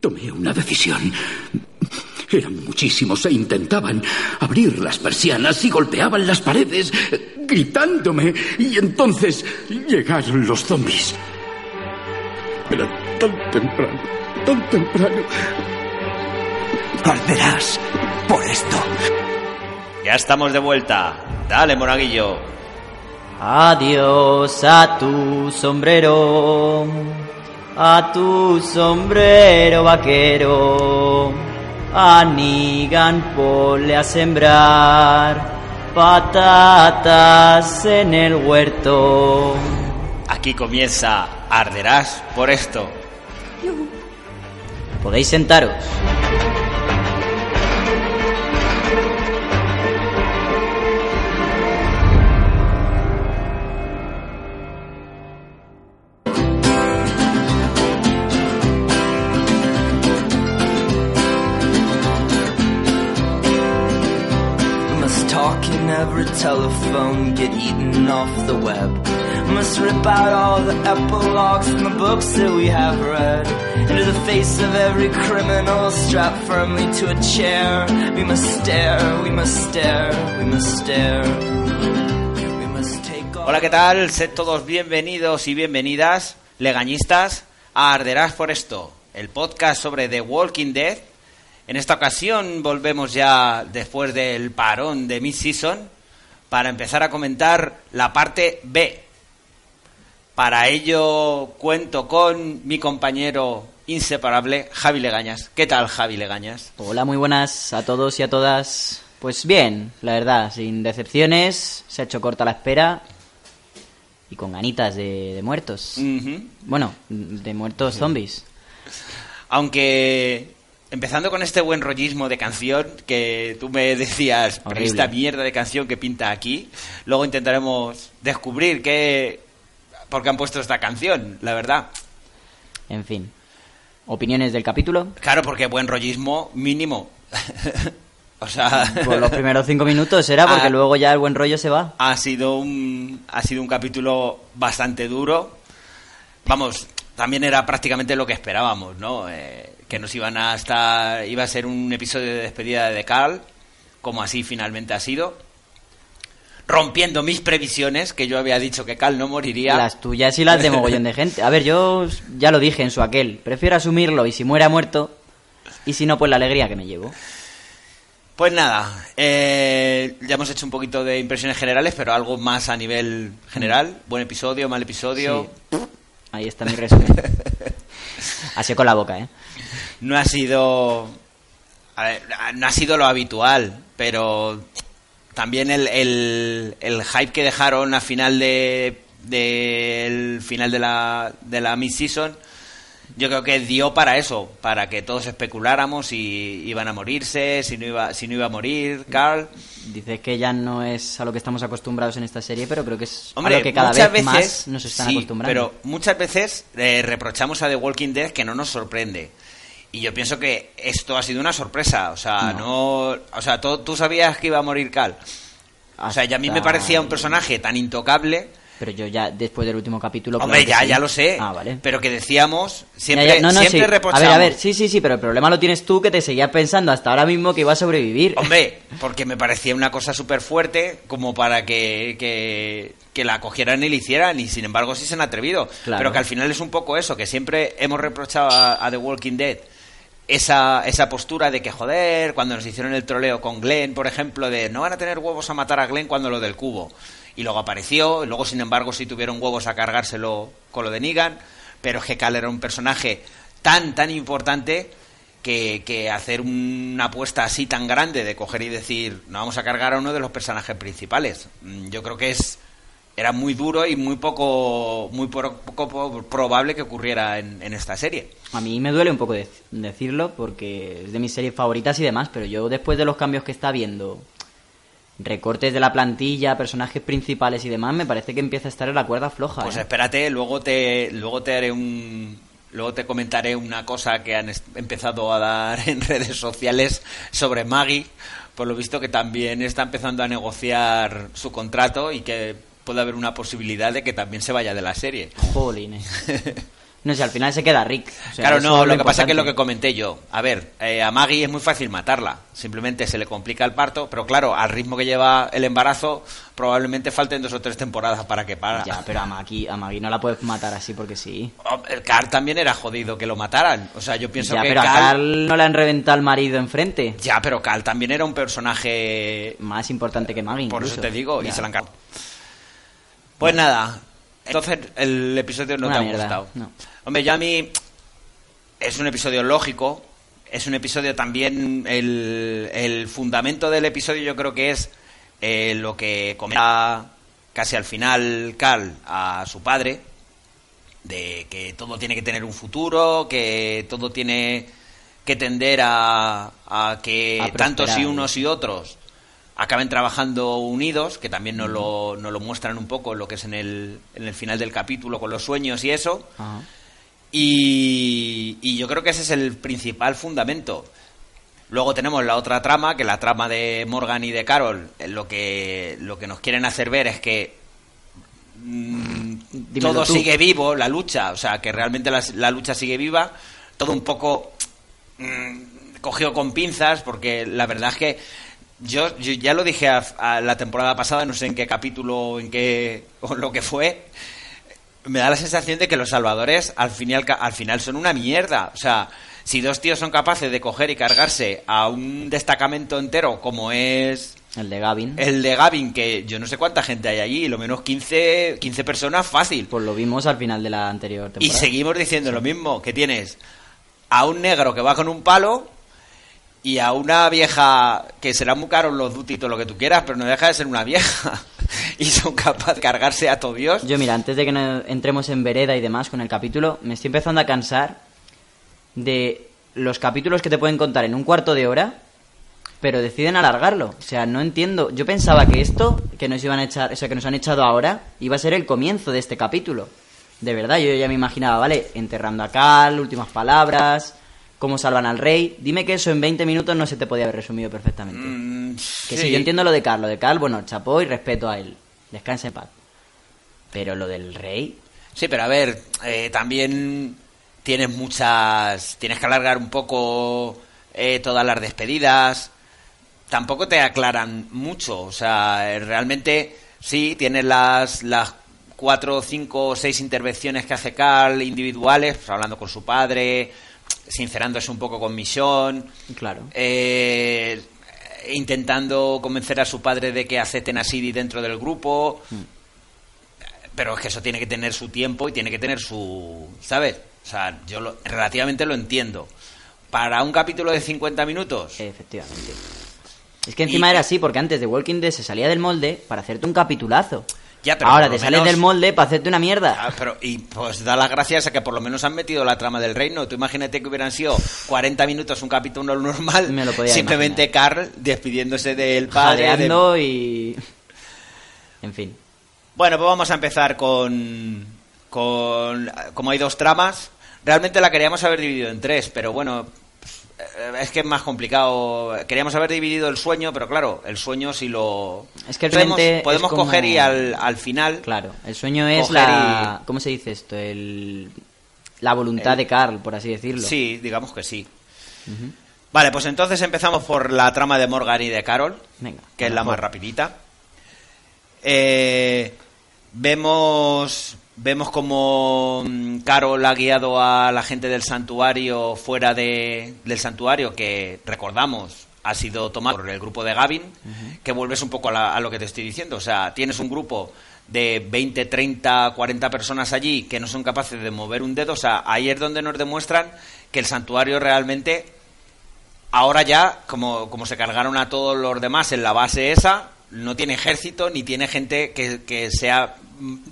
Tomé una decisión. Eran muchísimos e intentaban abrir las persianas y golpeaban las paredes, gritándome. Y entonces llegaron los zombies. Era tan temprano, tan temprano. Arderás por esto. Ya estamos de vuelta. Dale, monaguillo. Adiós a tu sombrero a tu sombrero vaquero. A Nigan pole a sembrar patatas en el huerto. Aquí comienza Arderás por esto. Podéis sentaros. Telephone get eaten off the web. Must rip out all the epilogues from the books that we have read. Into the face of every criminal strapped firmly to a chair. We must stare, we must stare, we must stare. We must take Hola, ¿qué tal? Sed todos bienvenidos y bienvenidas, legañistas, a Arderás por esto, el podcast sobre The Walking Dead en esta ocasión volvemos ya después del parón de mid-season para empezar a comentar la parte B. Para ello cuento con mi compañero inseparable, Javi Legañas. ¿Qué tal, Javi Legañas? Hola, muy buenas a todos y a todas. Pues bien, la verdad, sin decepciones, se ha hecho corta la espera y con ganitas de, muertos. Bueno, de muertos zombies. Aunque Empezando con este buen rollismo de canción que tú me decías, esta mierda de canción que pinta aquí, luego intentaremos descubrir qué, por qué han puesto esta canción, la verdad. En fin. ¿Opiniones del capítulo? Claro, porque buen rollismo mínimo. o sea... Por los primeros cinco minutos era porque luego ya el buen rollo se va. Ha sido un, ha sido un capítulo bastante duro. Vamos, también era prácticamente lo que esperábamos, ¿no? Eh, que nos iban a estar, iba a ser un episodio de despedida de Carl, como así finalmente ha sido. Rompiendo mis previsiones, que yo había dicho que Cal no moriría. Las tuyas y las de mogollón de gente. A ver, yo ya lo dije en su aquel. Prefiero asumirlo y si muera muerto. Y si no, pues la alegría que me llevo. Pues nada, eh, ya hemos hecho un poquito de impresiones generales, pero algo más a nivel general. Buen episodio, mal episodio. Ahí está mi resumen. Así con la boca, ¿eh? No ha sido no ha sido lo habitual, pero también el, el, hype que dejaron a final de del final de la de la mid season yo creo que dio para eso, para que todos especuláramos si iban a morirse, si no iba, si no iba a morir, Carl. Dice que ya no es a lo que estamos acostumbrados en esta serie, pero creo que es a lo que cada vez veces, más nos están acostumbrando. Pero muchas veces eh, reprochamos a The Walking Dead que no nos sorprende. Y yo pienso que esto ha sido una sorpresa. O sea, no. o sea, tú, sabías que iba a morir Cal. O sea, y a mí me parecía un personaje tan intocable. Pero yo ya, después del último capítulo. Hombre, ya, ya lo sé. Ah, vale. Pero que decíamos, siempre, siempre reprochamos. A ver, a ver, sí, sí, sí, pero el problema lo tienes tú que te seguías pensando hasta ahora mismo que iba a sobrevivir. Hombre, porque me parecía una cosa súper fuerte como para que, que, la cogieran y la hicieran, y sin embargo sí se han atrevido. Pero que al final es un poco eso, que siempre hemos reprochado a The Walking Dead esa, esa postura de que, joder, cuando nos hicieron el troleo con Glenn, por ejemplo, de no van a tener huevos a matar a Glenn cuando lo del cubo. Y luego apareció, y luego, sin embargo, sí tuvieron huevos a cargárselo con lo de Negan, pero es que Cal era un personaje tan, tan importante que, que, hacer una apuesta así tan grande de coger y decir, no vamos a cargar a uno de los personajes principales. Mm, yo creo que es era muy duro y muy poco muy poco probable que ocurriera en, esta serie. A mí me duele un poco decirlo porque es de mis series favoritas y demás, pero yo después de los cambios que está viendo, recortes de la plantilla, personajes principales y demás, me parece que empieza a estar en la cuerda floja. Pues ¿eh? espérate, luego te luego te haré un luego te comentaré una cosa que han empezado a dar en redes sociales sobre Maggie, por lo visto que también está empezando a negociar su contrato y que puede haber una posibilidad de que también se vaya de la serie. Jolines. No sé, al final se queda Rick. claro, no, lo, que pasa es que es lo que comenté yo. A ver, eh, a Maggie es muy fácil matarla. Simplemente se le complica el parto, pero claro, al ritmo que lleva el embarazo, probablemente falten dos o tres temporadas para que para. Ya, pero a Maggie, a Maggie no la puedes matar así porque sí. El Carl también era jodido que lo mataran. O sea, yo pienso ya, que. pero a Carl no le han reventado al marido enfrente. Ya, pero Carl también era un personaje. Más importante que Maggie. Por eso te digo, y se la han pues nada, entonces el episodio no te ha gustado. Hombre, ya a mí es un episodio lógico, es un episodio también, el, fundamento del episodio yo creo que es eh, lo que comenta casi al final Carl a su padre, de que todo tiene que tener un futuro, que todo tiene que tender a, a que tantos y unos y otros acaben trabajando unidos, que también nos lo, nos lo muestran un poco lo que es en el, en el final del capítulo con los sueños y eso. Y, y yo creo que ese es el principal fundamento. Luego tenemos la otra trama, que la trama de Morgan y de Carol, eh, lo que, lo que nos quieren hacer ver es que mm, todo sigue vivo, la lucha, o sea, que realmente la, lucha sigue viva, todo un poco mm, cogido con pinzas, porque la verdad es que yo, ya lo dije a, la temporada pasada, no sé en qué capítulo en qué o lo que fue. Me da la sensación de que los salvadores al final, al final son una mierda. O sea, si dos tíos son capaces de coger y cargarse a un destacamento entero como es... El de Gavin. El de Gavin, que yo no sé cuánta gente hay allí, lo menos 15, 15 personas fácil. Pues lo vimos al final de la anterior temporada. Y seguimos diciendo lo mismo, que tienes a un negro que va con un palo y a una vieja que será muy caro los dutitos, lo que tú quieras, pero no deja de ser una vieja. y son capaces de cargarse a todo Dios. Yo, mira, antes de que entremos en vereda y demás con el capítulo, me estoy empezando a cansar de los capítulos que te pueden contar en un cuarto de hora, pero deciden alargarlo. O sea, no entiendo. Yo pensaba que esto, que nos iban a echar, o sea, que nos han echado ahora, iba a ser el comienzo de este capítulo. De verdad, yo ya me imaginaba, vale, enterrando a Cal, últimas palabras cómo salvan al rey. Dime que eso en 20 minutos no se te podía haber resumido perfectamente. Mm, que sí. yo entiendo lo de Carl. Lo de Carl, bueno, chapó y respeto a él. En paz. Pero lo del rey... Sí, pero a ver, eh, también tienes muchas... Tienes que alargar un poco eh, todas las despedidas. Tampoco te aclaran mucho. O sea, realmente sí, tienes las, las cuatro, cinco o seis intervenciones que hace Carl individuales, pues, hablando con su padre sincerándose un poco con Misión. Claro. Eh, intentando convencer a su padre de que acepten a Sidi dentro del grupo. Hmm. Pero es que eso tiene que tener su tiempo y tiene que tener su. ¿Sabes? O sea, yo relativamente lo entiendo. Para un capítulo de 50 minutos. Efectivamente. Es que encima era así, porque antes de Walking Dead se salía del molde para hacerte un capitulazo. Ahora te sales del molde para hacerte una mierda. Ah, pero, y pues da las gracias a que por lo menos han metido la trama del reino. Tú imagínate que hubieran sido 40 minutos un capítulo normal. simplemente Carl despidiéndose del padre. Jadeando y. En fin. Bueno, pues vamos a empezar con. con como hay dos tramas. Realmente la queríamos haber dividido en tres, pero bueno, es que es más complicado. Queríamos haber dividido el sueño, pero claro, el sueño si lo... Es que podemos, podemos coger y al, al, final... Claro, el sueño es la... ¿Cómo se dice esto? El, la voluntad de Carl, por así decirlo. Sí, digamos que sí. Vale, pues entonces empezamos por la trama de Morgan y de Carol, Venga, que es la más rapidita. Eh, vemos Vemos como mm, Carol ha guiado a la gente del santuario fuera de, del santuario, que recordamos ha sido tomado por el grupo de Gavin, que vuelves un poco a, lo que te estoy diciendo. O sea, tienes un grupo de 20, 30, 40 personas allí que no son capaces de mover un dedo. O sea, ahí es donde nos demuestran que el santuario realmente, ahora ya, como, como se cargaron a todos los demás en la base esa, no tiene ejército ni tiene gente que, que sea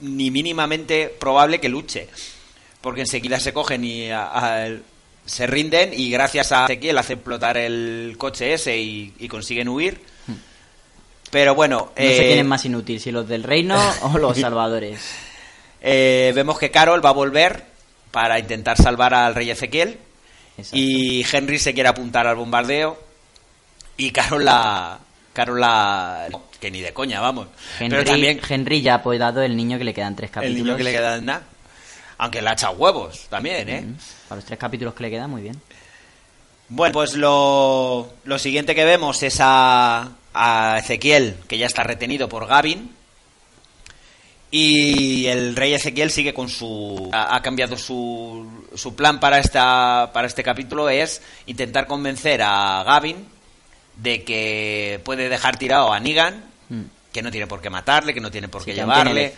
ni mínimamente probable que luche. Porque enseguida se cogen y se rinden y gracias a Ezequiel hace explotar el coche ese y, consiguen huir. Pero bueno... No sé quién es más inútil, si los del reino o los salvadores. Eh, vemos que Carol va a volver para intentar salvar al rey Ezequiel. Y Henry se quiere apuntar al bombardeo. Y Carol la... Carol la... que ni de coña, vamos. Henry, Pero también... Henry ya ha apoyado el niño que le quedan tres capítulos. El niño que le quedan nada. Aunque le ha echado huevos también, ¿eh? Para los tres capítulos que le quedan, muy bien. Bueno, pues lo, lo siguiente que vemos es a, a Ezequiel, que ya está retenido por Gavin, y el rey Ezequiel sigue con su. Ha, cambiado su, su plan para, esta, para este capítulo: es intentar convencer a Gavin de que puede dejar tirado a Negan, hmm. que no tiene por qué matarle, que no tiene por qué llevarle.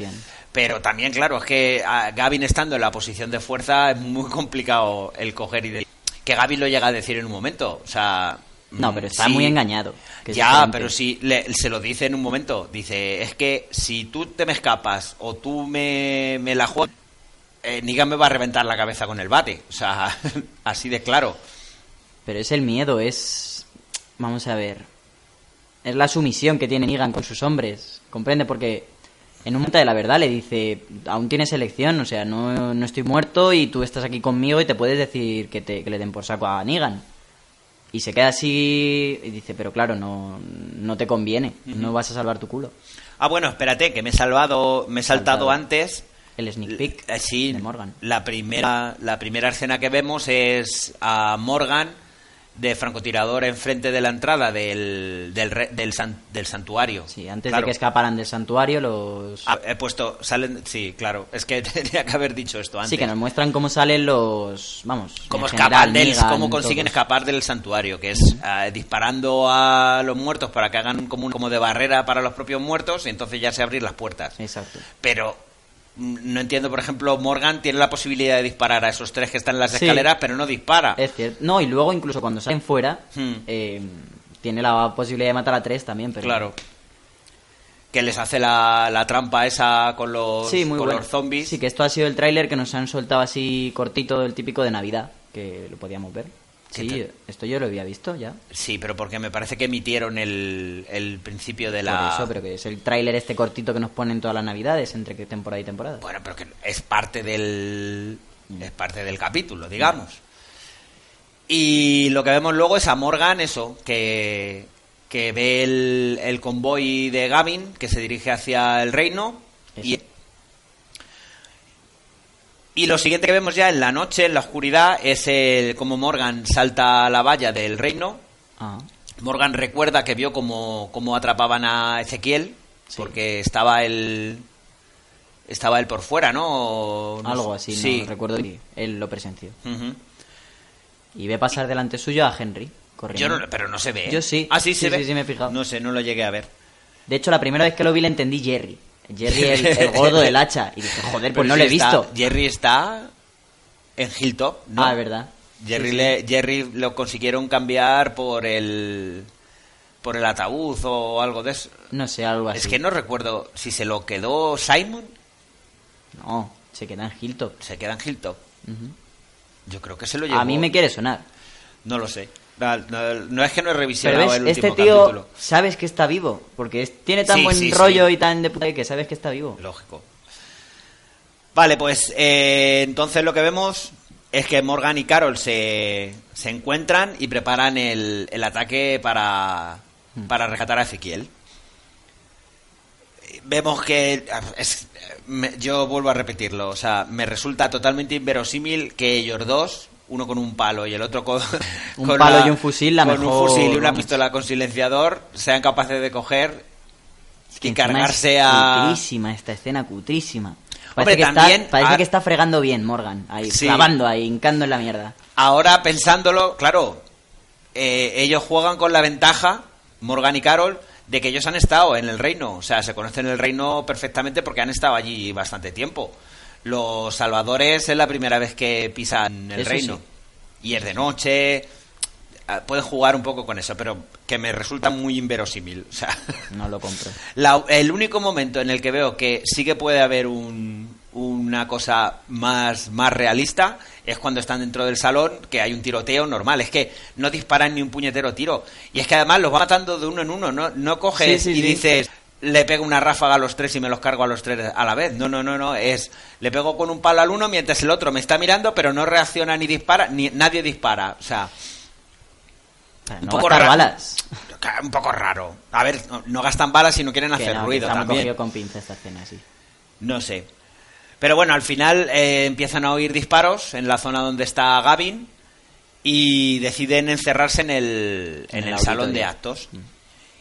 Pero también, claro, es que a Gavin estando en la posición de fuerza es muy complicado el coger y de... que Gavin lo llega a decir en un momento. O sea, no, pero está muy engañado. Ya, pero si se lo dice en un momento, dice, es que si tú te me escapas o tú me, me la juegas, eh, Negan me va a reventar la cabeza con el bate. O sea, así de claro. Pero es el miedo, es... Vamos a ver. Es la sumisión que tiene Negan con sus hombres. ¿Comprende? Porque en un momento de la verdad le dice, aún tienes elección, o sea, no, no estoy muerto y tú estás aquí conmigo y te puedes decir que, te, que le den por saco a Negan. Y se queda así y dice, pero claro, no, no te conviene, no vas a salvar tu culo. Ah, bueno, espérate, que me he salvado, me he saltado, antes. El sneak peek eh, sí, de Morgan. La primera, la primera escena que vemos es a Morgan de francotirador enfrente de la entrada del, del, del, del santuario. Sí, antes de que escaparan del santuario los... Ah, he puesto, salen, sí, claro, es que tenía que haber dicho esto antes. Sí, que nos muestran cómo salen los, vamos... Cómo escapan del, cómo consiguen escapar del santuario, que es eh, disparando a los muertos para que hagan como, como de barrera para los propios muertos y entonces ya se abrir las puertas. Exacto. Pero no entiendo, por ejemplo, Morgan tiene la posibilidad de disparar a esos tres que están en las escaleras, pero no dispara. Es cierto. No, y luego incluso cuando salen fuera, hmm. eh, tiene la posibilidad de matar a tres también, pero... Claro. Que les hace la, trampa esa con los, con los zombies. Sí, que esto ha sido el tráiler que nos han soltado así cortito, el típico de Navidad, que lo podíamos ver. Sí, esto yo lo había visto ya. Sí, pero porque me parece que emitieron el, el principio de la... Por eso, pero que es el tráiler este cortito que nos ponen todas las navidades entre temporada y temporada. Bueno, pero que es parte del... es parte del capítulo, digamos. Y lo que vemos luego es a Morgan, eso, que, que ve el, el convoy de Gavin que se dirige hacia el reino y y lo siguiente que vemos ya en la noche, en la oscuridad, es el, como Morgan salta a la valla del reino. Ah. Morgan recuerda que vio cómo, atrapaban a Ezequiel, porque estaba él estaba él por fuera, ¿no? Algo así, sí. recuerdo que él lo presenció. Y ve pasar delante suyo a Henry, corriendo. Yo pero no se ve. Yo sí. Ah, sí, se ve. Sí, me he fijado. No sé, no lo llegué a ver. De hecho, la primera vez que lo vi le entendí Jerry. Jerry, el, gordo del hacha. Y dije, joder, pues no lo he visto. Jerry está en Hilltop, ¿no? Ah, es verdad. Jerry, Le, Jerry lo consiguieron cambiar por el por el ataúd o algo de eso. No sé, algo así. Es que no recuerdo si se lo quedó Simon. No, se queda en Hilltop. Se queda en Hilltop. Yo creo que se lo llevó. A mí me quiere sonar. No lo sé. No, es que no he revisionado el este tío sabes que está vivo, porque tiene tan buen rollo y tan de puta que sabes que está vivo. Lógico. Vale, pues eh, entonces lo que vemos es que Morgan y Carol se, se encuentran y preparan el, el ataque para, hmm. para rescatar a Ezequiel. Vemos que yo vuelvo a repetirlo, o sea, me resulta totalmente inverosímil que ellos dos uno con un palo y el otro con un palo y un fusil, la con un fusil y una pistola con silenciador, sean capaces de coger y cargarse a cutrísima esta escena cutrísima. Parece, que, está, parece que está fregando bien Morgan, ahí, clavando ahí, hincando en la mierda. Ahora pensándolo, claro, eh, ellos juegan con la ventaja, Morgan y Carol, de que ellos han estado en el reino, o sea, se conocen el reino perfectamente porque han estado allí bastante tiempo. Los salvadores es la primera vez que pisan el reino. Y es de noche. ah, puedes jugar un poco con eso, pero que me resulta muy inverosímil. O sea, no lo compro. el único momento en el que veo que sí que puede haber una cosa más, más realista es cuando están dentro del salón, que hay un tiroteo normal. Es que no disparan ni un puñetero tiro. Y es que además los va matando de uno en uno. No, no coges y dices, le pego una ráfaga a los tres y me los cargo a los tres a la vez. No, no, no, no. Es, le pego con un palo al uno mientras el otro me está mirando, pero no reacciona ni dispara, ni nadie dispara. O sea, un poco raro. balas. Un poco raro. A ver, no, gastan balas y no quieren hacer ruido. también. con pinza esta escena, sí. No sé. Pero bueno, al final eh, empiezan a oír disparos en la zona donde está Gavin y deciden encerrarse en el, en, el, salón de actos. Mm.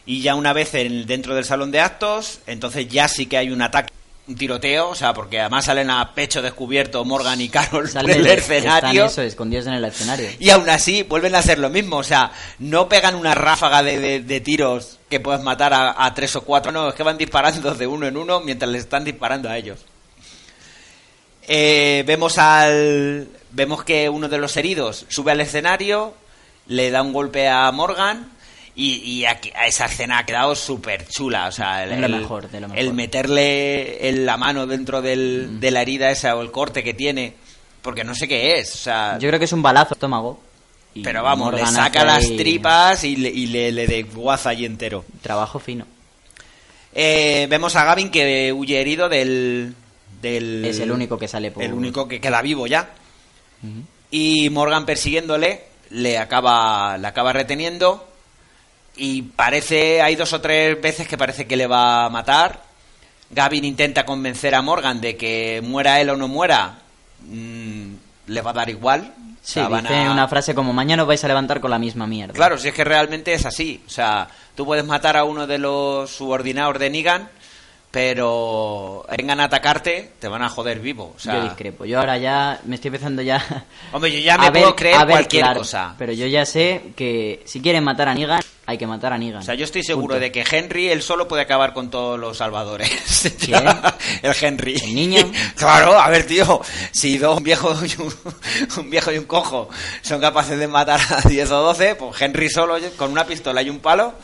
Y ya una vez en, dentro del salón de actos, entonces ya sí que hay un ataque un tiroteo, o sea, porque además salen a pecho descubierto Morgan y Carol del escenario. Están eso, escondidos en el escenario. Y aún así vuelven a hacer lo mismo, o sea, no pegan una ráfaga de, tiros que puedes matar a, tres o cuatro, no, es que van disparando de uno en uno mientras les están disparando a ellos. Eh, vemos al vemos que uno de los heridos sube al escenario, le da un golpe a Morgan y, a esa escena ha quedado súper chula. O sea, el, mejor, el meterle en la mano dentro del, mm. de la herida esa o el corte que tiene, porque no sé qué es. O sea, Yo creo que es un balazo estómago. pero vamos, le saca las tripas y le, y le, le desguaza allí entero. Trabajo fino. Eh, vemos a Gavin que huye herido del, del... Es el único que sale por... El único que queda vivo ya. Y Morgan persiguiéndole le acaba, le acaba reteniendo y parece, hay dos o tres veces que parece que le va a matar. Gavin intenta convencer a Morgan de que muera él o no muera, mm, le va a dar igual. Sí, dice una frase como mañana os vais a levantar con la misma mierda. Claro, si es que realmente es así. O sea, tú puedes matar a uno de los subordinados de Negan pero vengan a atacarte, te van a joder vivo. O sea... Yo discrepo. Yo ahora ya me estoy empezando ya. Hombre, yo ya me puedo creer cualquier cosa. Pero yo ya sé que si quieren matar a Negan, hay que matar a Negan. O sea, yo estoy seguro de que Henry él solo puede acabar con todos los salvadores. el Henry. ¿El niño? claro, a ver, tío. Si dos un viejo y un, un, viejo y un cojo son capaces de matar a 10 o 12, pues Henry solo con una pistola y un palo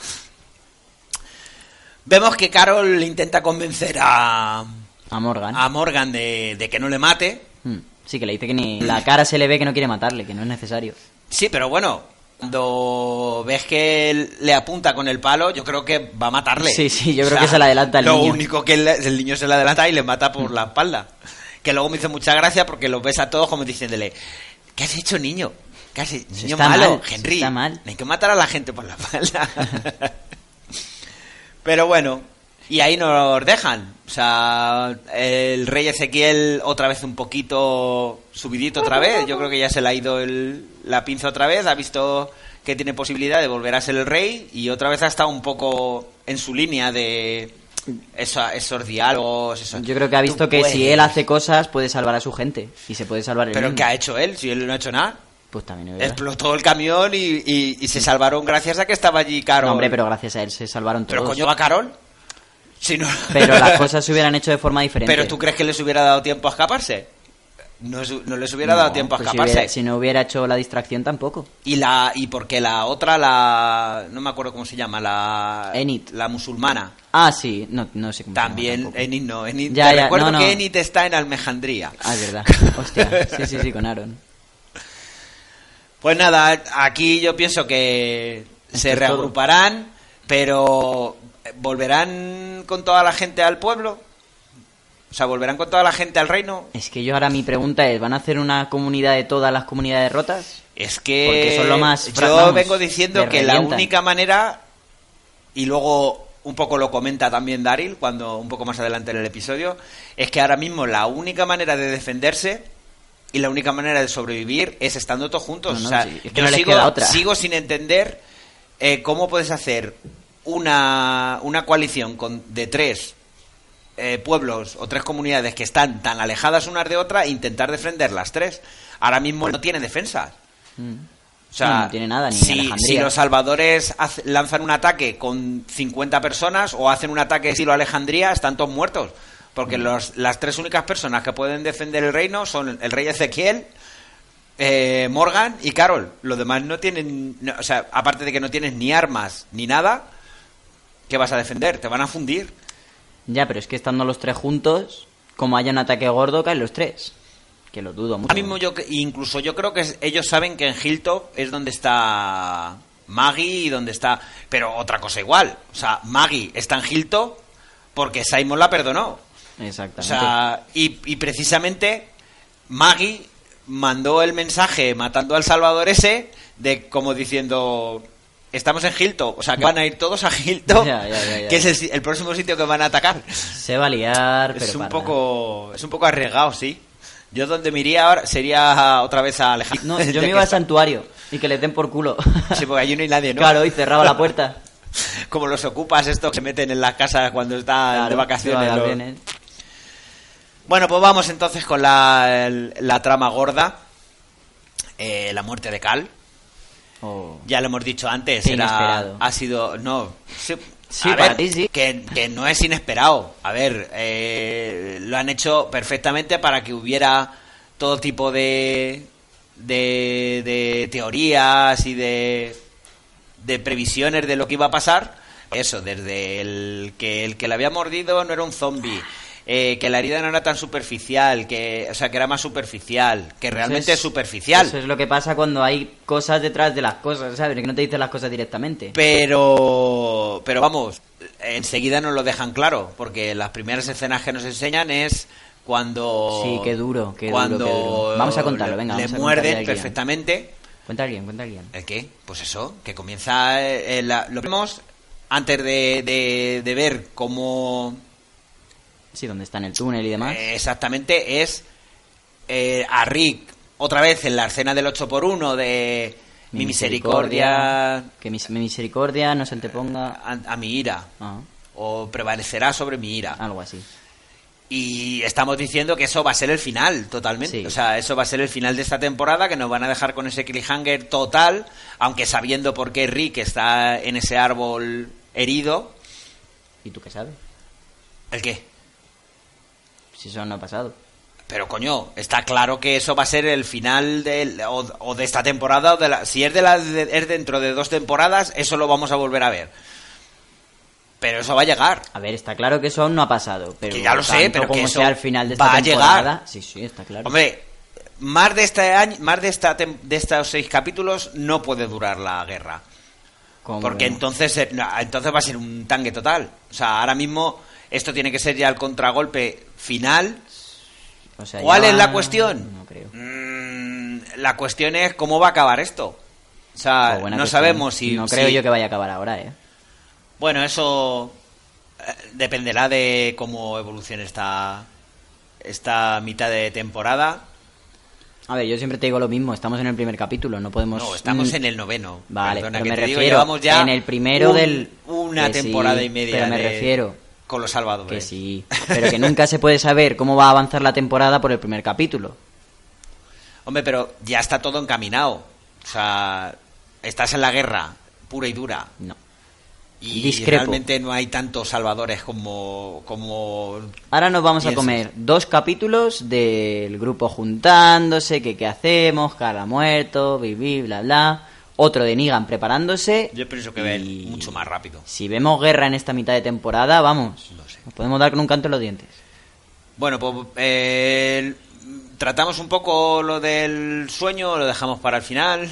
Vemos que Carol intenta convencer a. A Morgan. A Morgan de, que no le mate. Hmm. Sí, que le dice que ni la cara se le ve que no quiere matarle, que no es necesario. Sí, pero bueno, cuando ves que le apunta con el palo, yo creo que va a matarle. Sí, sí, yo creo que se le adelanta el lo niño. Lo único que el, niño se le adelanta y le mata por la espalda. Que luego me hizo mucha gracia porque los ves a todos como diciéndole, ¿qué has hecho, niño? ¿Qué has hecho? Niño malo, Henry. Está mal. Hay que matar a la gente por la espalda. Pero bueno, y ahí nos dejan. O sea, el rey Ezequiel otra vez un poquito subidito otra vez. Yo creo que ya se le ha ido la pinza otra vez. Ha visto que tiene posibilidad de volver a ser el rey y otra vez ha estado un poco en su línea de esos diálogos. Yo creo que ha visto que si él hace cosas puede salvar a su gente y se puede salvar el Pero ¿qué ha hecho él? Si él no ha hecho nada. Pues también Explotó el camión y, se salvaron gracias a que estaba allí Carol. hombre, pero gracias a él se salvaron todos. Pero coño, va Carol. Si no... Pero las cosas se hubieran hecho de forma diferente. ¿Pero tú crees que les hubiera dado tiempo a escaparse? No, no les hubiera dado tiempo a pues escaparse. Si, no hubiera hecho la distracción tampoco. Y la y porque la otra, la... No me acuerdo cómo se llama, la... Enid. La musulmana. Ah, sí, no, no sé cómo También, Enid no. Enid, ya, te recuerdo que Enid está en Almejandría. Ah, es verdad. Hostia, sí, sí, sí, con Aaron. Pues nada, aquí yo pienso que se reagruparán, pero ¿volverán con toda la gente al pueblo? O sea, ¿volverán con toda la gente al reino? Es que yo ahora mi pregunta es, ¿van a hacer una comunidad de todas las comunidades rotas? Es que son lo más yo vengo diciendo que la única manera y luego un poco lo comenta también Daryl cuando un poco más adelante en el episodio, es que ahora mismo la única manera de defenderse y la única manera de sobrevivir es estando todos juntos. o sea, yo sigo, sin entender eh, cómo puedes hacer una, una coalición con, de tres eh, pueblos o tres comunidades que están tan alejadas unas de otras e intentar defender las tres. Ahora mismo no tiene defensa. Mm. O sea, no, tiene nada, ni si, si los salvadores lanzan un ataque con 50 personas o hacen un ataque estilo Alejandría, están todos muertos. Porque mm. los, las tres únicas personas que pueden defender el reino son el rey Ezequiel, eh, Morgan y Carol. Los demás no tienen, no, o sea, aparte de que no tienes ni armas ni nada, ¿qué vas a defender? Te van a fundir. Ya, pero es que estando los tres juntos, como haya un ataque gordo, caen los tres. Que lo dudo mucho. Ahora mismo yo, incluso yo creo que ellos saben que en Hilltop es donde está Maggie y donde está... Pero otra cosa igual. O sea, Maggie está en Hilltop porque Simon la perdonó. O Exactamente. sea, y, y precisamente Maggie mandó el mensaje matando al Salvador ese de como diciendo estamos en Hilltop, o sea que van a ir todos a Hilltop, Ya, ya, ya, ya. que es el, próximo sitio que van a atacar. Se va a liar, pero Es un poco es un poco arriesgado, sí. Yo donde me iría ahora sería otra vez a Alejandro. No, yo me iba al santuario y que les den por culo. Sí, porque allí no hay nadie, ¿no? Claro, y cerraba la puerta. Como los ocupas estos que se meten en las casas cuando están Claro, de vacaciones. de los- vacaciones. Bueno, pues vamos entonces con la, el- la trama gorda. Eh, la muerte de Cal. Oh. Ya lo hemos dicho antes, era, ha sido, no, sí, Sí, para ver, ti sí. que, que no es inesperado. A ver, eh, lo han hecho perfectamente para que hubiera todo tipo de, de, de teorías y de, de previsiones de lo que iba a pasar. Eso, desde el que el que le había mordido no era un zombie. Eh, que la herida no era tan superficial, que, o sea, que era más superficial, que realmente es, superficial. Eso es lo que pasa cuando hay cosas detrás de las cosas, ¿sabes? Que no te dicen las cosas directamente. Pero, pero vamos, enseguida nos lo dejan claro, porque las primeras escenas que nos enseñan es cuando... Sí, qué duro, qué duro, cuando qué duro. Vamos a contarlo, venga, Le vamos a muerden perfectamente. Cuenta alguien, cuenta alguien. ¿El qué? Pues eso, que comienza... eh, la- lo vemos antes de, de- de ver cómo... Sí, donde está en el túnel y demás. eh, exactamente es eh, a Rick otra vez en la escena del 8x1 de mi misericordia Que mi, mi misericordia no se anteponga. a, a mi ira Ah, o prevalecerá sobre mi ira algo así. Y estamos diciendo que eso va a ser el final, totalmente. Sí. O sea, eso va a ser el final de esta temporada, que nos van a dejar con ese cliffhanger total, aunque sabiendo por qué Rick está en ese árbol herido. ¿Y tú qué sabes? ¿El qué? Si eso no ha pasado. Pero coño, está claro que eso va a ser el final del, o, o de esta temporada, o de la, si es, de la, de- es dentro de dos temporadas, eso lo vamos a volver a ver. Pero eso va a llegar. A ver, está claro que eso aún no ha pasado. Pero Que ya lo sé, pero que como eso sea al final de esta va a llegar. Sí, sí, está claro. Hombre, más de este año, más de esta de estos seis capítulos no puede durar la guerra. Como- Porque entonces, eh, entonces va a ser un tanque total. O sea, ahora mismo esto tiene que ser ya el contragolpe final. o sea, ¿Cuál ya- es la cuestión? No creo. Mm, la cuestión es cómo va a acabar esto. O sea, buena no cuestión. sabemos si... No creo si- yo que vaya a acabar ahora, ¿eh? Bueno, eso eh, dependerá de cómo evolucione esta, esta mitad de temporada. A ver, yo siempre te digo lo mismo. Estamos en el primer capítulo, no podemos. No, estamos Mm, en el noveno. Vale, Perdona pero que me te digo, refiero llevamos ya en el primero un- del una que sí, temporada y media. Pero me de- refiero con los salvadores. que sí, pero que nunca se puede saber cómo va a avanzar la temporada por el primer capítulo. Hombre, pero ya está todo encaminado. O sea, estás en la guerra pura y dura. No. Y Discrepo. realmente no hay tantos salvadores como, como Ahora nos vamos a comer dos capítulos del grupo juntándose, que qué hacemos, cara muerto, bibi, bla bla. Otro de Negan preparándose. Yo pienso que y mucho más rápido. Si vemos guerra en esta mitad de temporada, vamos, No sé. nos podemos dar con un canto en los dientes. Bueno, pues eh, tratamos un poco lo del sueño, lo dejamos para el final.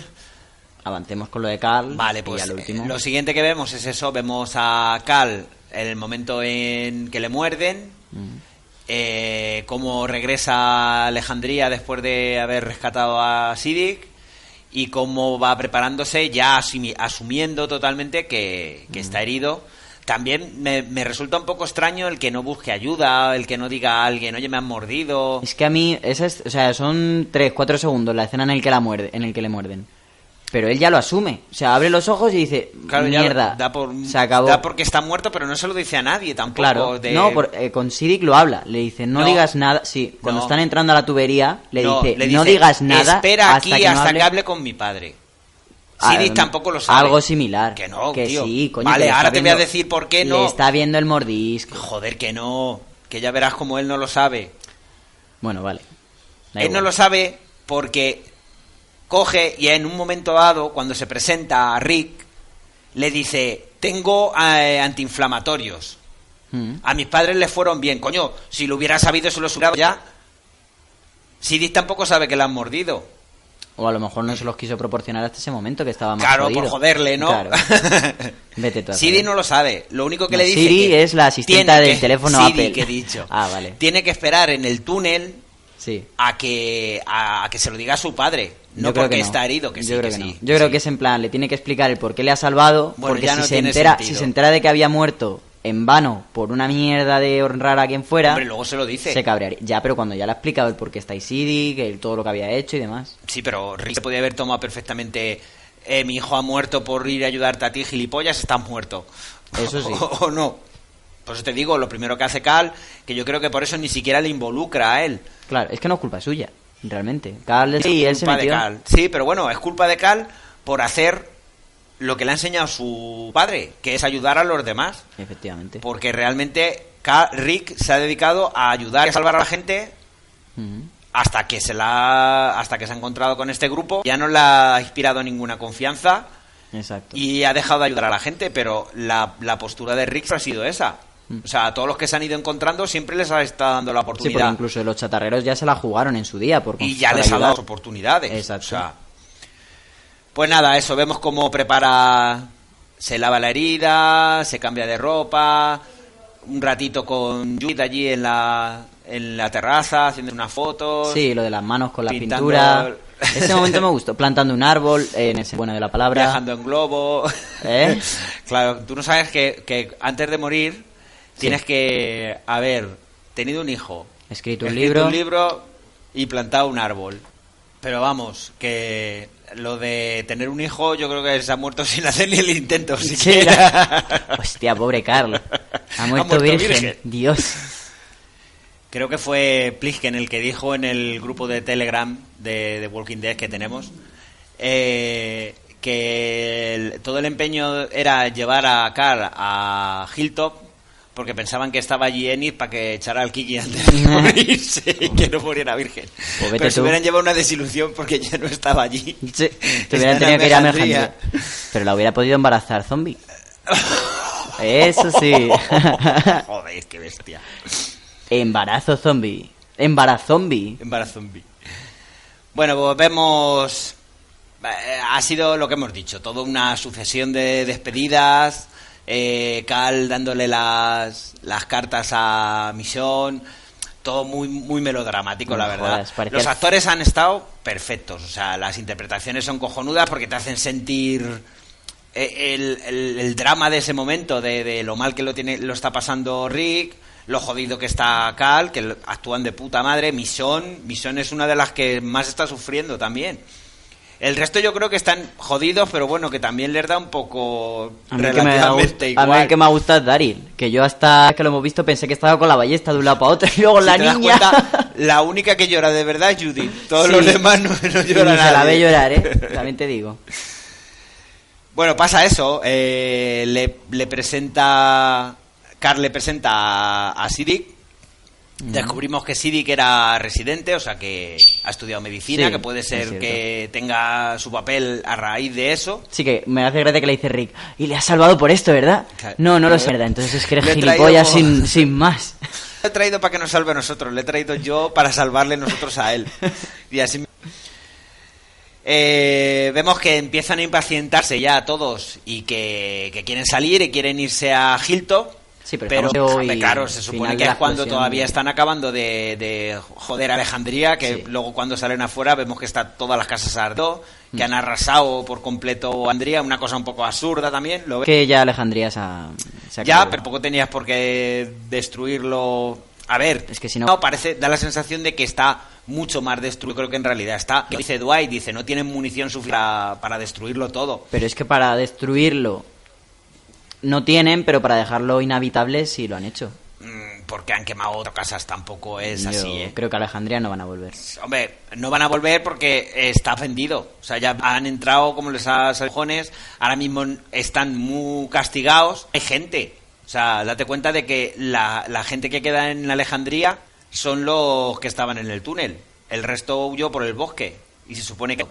Avancemos con lo de Carl. Vale, y pues lo eh, último. lo siguiente que vemos es eso, vemos a Cal en el momento en que le muerden, Mm. eh, cómo regresa a Alejandría después de haber rescatado a Siddiq y cómo va preparándose ya asumi- asumiendo totalmente que, Mm. que está herido. También me, me resulta un poco extraño el que no busque ayuda, el que no diga a alguien, oye, me han mordido. Es que a mí, esa es- o sea, son 3, 4 segundos la escena en el que la muerde, en el que le muerden. Pero él ya lo asume. O sea, abre los ojos y dice, Claro, ya mierda, da, por, se acabó. da porque está muerto, pero no se lo dice a nadie tampoco. Claro, de- no, por- eh, con Siddiq lo habla. Le dice, no, No. digas nada. Sí, cuando No. están entrando a la tubería, le, No, dice, le no dice, digas nada. Espera hasta aquí que no hasta hable". que hable con mi padre. Ah, Siddiq tampoco lo sabe. Algo similar. Que no, que tío. sí, coño. Vale, que le ahora te voy a decir por qué Le no. está viendo el mordisco. Joder, que no. Que ya verás como él no lo sabe. Bueno, vale. Da él no igual. lo sabe porque coge y en un momento dado, cuando se presenta a Rick, le dice, tengo eh, antiinflamatorios. Mm. A mis padres les fueron bien. Coño, si lo hubiera sabido, se los hubiera ya. Sidis tampoco sabe que le han mordido. O a lo mejor no se los quiso proporcionar hasta ese momento que estaba más Claro, jodido. por joderle, ¿no? Claro. Vete tú Siri no lo sabe. Lo único que No, le dice Siri que es la asistenta del que- teléfono Siri, Apple. que he dicho. Ah, vale. Tiene que esperar en el túnel Sí. a que a, a que se lo diga a su padre. No porque no. está herido, que sí, Yo creo que no. Yo creo que es en plan, le tiene que explicar el por qué le ha salvado, Bueno, porque si no se entera, sentido. si se entera de que había muerto en vano por una mierda de honrar a quien fuera, Hombre, luego se lo dice. se cabrearía. Ya, pero cuando ya le ha explicado el por qué está Isidi, que el- todo lo que había hecho y demás. Sí, pero Rick se podía haber tomado perfectamente. eh, mi hijo ha muerto por ir a ayudarte a ti, gilipollas, estás muerto. Eso sí. o no. Por eso te digo, lo primero que hace Cal, que yo creo que por eso ni siquiera le involucra a él. Claro, es que no es culpa suya, realmente. Sí, él se culpa de. Cal. Sí, pero bueno, es culpa de Cal por hacer lo que le ha enseñado su padre, que es ayudar a los demás. Efectivamente. Porque realmente Cal- Rick se ha dedicado a ayudar y a salvar a la gente hasta que se la hasta que se ha encontrado con este grupo. Ya no le ha inspirado ninguna confianza Exacto. y ha dejado de ayudar a la gente, pero la, la postura de Rick ha sido esa. O sea, a todos los que se han ido encontrando siempre les ha estado dando la Sí, porque oportunidad. incluso los chatarreros ya se la jugaron en su día. Por, y ya les ha dado oportunidades. Exacto. O sea, pues nada, eso, vemos cómo prepara, se lava la herida, se cambia de ropa, un ratito con Judith allí en la, en la terraza, haciendo unas fotos. Sí, lo de las manos con la Pintando pintura. Ese momento me gustó. Plantando un árbol, en ese bueno de la palabra. Viajando en globo. ¿Eh? claro, tú no sabes que, que antes de morir tienes que haber tenido un hijo, Escrito un escrito libro. un libro y plantado un árbol. Pero vamos, que lo de tener un hijo yo creo que se ha muerto sin hacer ni el intento Sí. Hostia, pobre Carlos. Ha muerto, virgen. Dios. Creo que fue Plisken el que dijo en el grupo de Telegram de, de Walking Dead que tenemos eh, que el- todo el empeño era llevar a Carl a Hilltop porque pensaban que estaba allí Ennis para que echara al Kiki antes de morirse y que no muriera virgen. Pues Pero se tú. hubieran llevado una desilusión porque ya no estaba allí. Sí, te hubieran en tenido que ir a Alejandría. Pero la hubiera podido embarazar zombie. Eso sí. Joder, qué bestia. Embarazo zombie. Embarazzombie. Embarazo zombie. Bueno, pues vemos. eh, Ha sido lo que hemos dicho, toda una sucesión de despedidas. Eh, Cal dándole las, las cartas a Misión. Todo muy, muy melodramático, No la verdad. jodas, Los actores han estado perfectos. O sea, las interpretaciones son cojonudas porque te hacen sentir eh, el, el- el drama de ese momento, de, de lo mal que lo, tiene, lo está pasando Rick, lo jodido que está Cal, que actúan de puta madre. Misión, Misión es una de las que más está sufriendo también. El resto yo creo que están jodidos, pero bueno, que también les da un poco A mí, que me relativamente gust- a mí igual. el que me ha gustado es Daryl. Que yo hasta que lo hemos visto pensé que estaba con la ballesta de un lado para otro y luego Si la te das niña. cuenta, la única que llora de verdad es Judy. Todos Sí. los demás no, no lloran ni se la ve llorar, ¿eh? También te digo. Bueno, pasa eso. eh, le, le presenta. Carl le presenta a, a Siddiq. Descubrimos que Siddiq era residente, o sea que ha estudiado medicina, Sí, que puede es ser que tenga su papel a raíz de eso. Sí que me hace gracia que le dice Rick. Y le has salvado por esto, ¿verdad? Claro. No, no lo sé, ¿verdad? Entonces es que eres traído gilipollas sin, sin más. Le he traído para que nos salve a nosotros, le he traído yo para salvarle nosotros a él. Y así. Eh, vemos que empiezan a impacientarse ya todos y que, que quieren salir y quieren irse a Hilton. Sí, pero pero hoy, claro, se supone que es cuando todavía de- están acabando de, de joder a Alejandría, que Sí. luego cuando salen afuera vemos que está todas las casas ardo, que Mm. han arrasado por completo a Andría, una cosa un poco absurda también. Lo ves. Que ya Alejandría se ha, se ha Ya, acabado. pero tampoco tenías por qué destruirlo. A ver, Es que si no- parece, da la sensación de que está mucho más destruido. Creo que en realidad está. Dice Dwight, dice, no tienen munición suficiente para, para destruirlo todo. Pero es que para destruirlo no tienen, pero para dejarlo inhabitable sí lo han hecho. Mm, Porque han quemado otras casas, tampoco es Yo así, ¿eh? creo que Alejandría no van a volver. Hombre, no van a volver porque está vendido. O sea, ya han entrado como les ha cojones. Ahora mismo están muy castigados. Hay gente. O sea, date cuenta de que la, la gente que queda en Alejandría son los que estaban en el túnel. El resto huyó por el bosque. Y se supone que...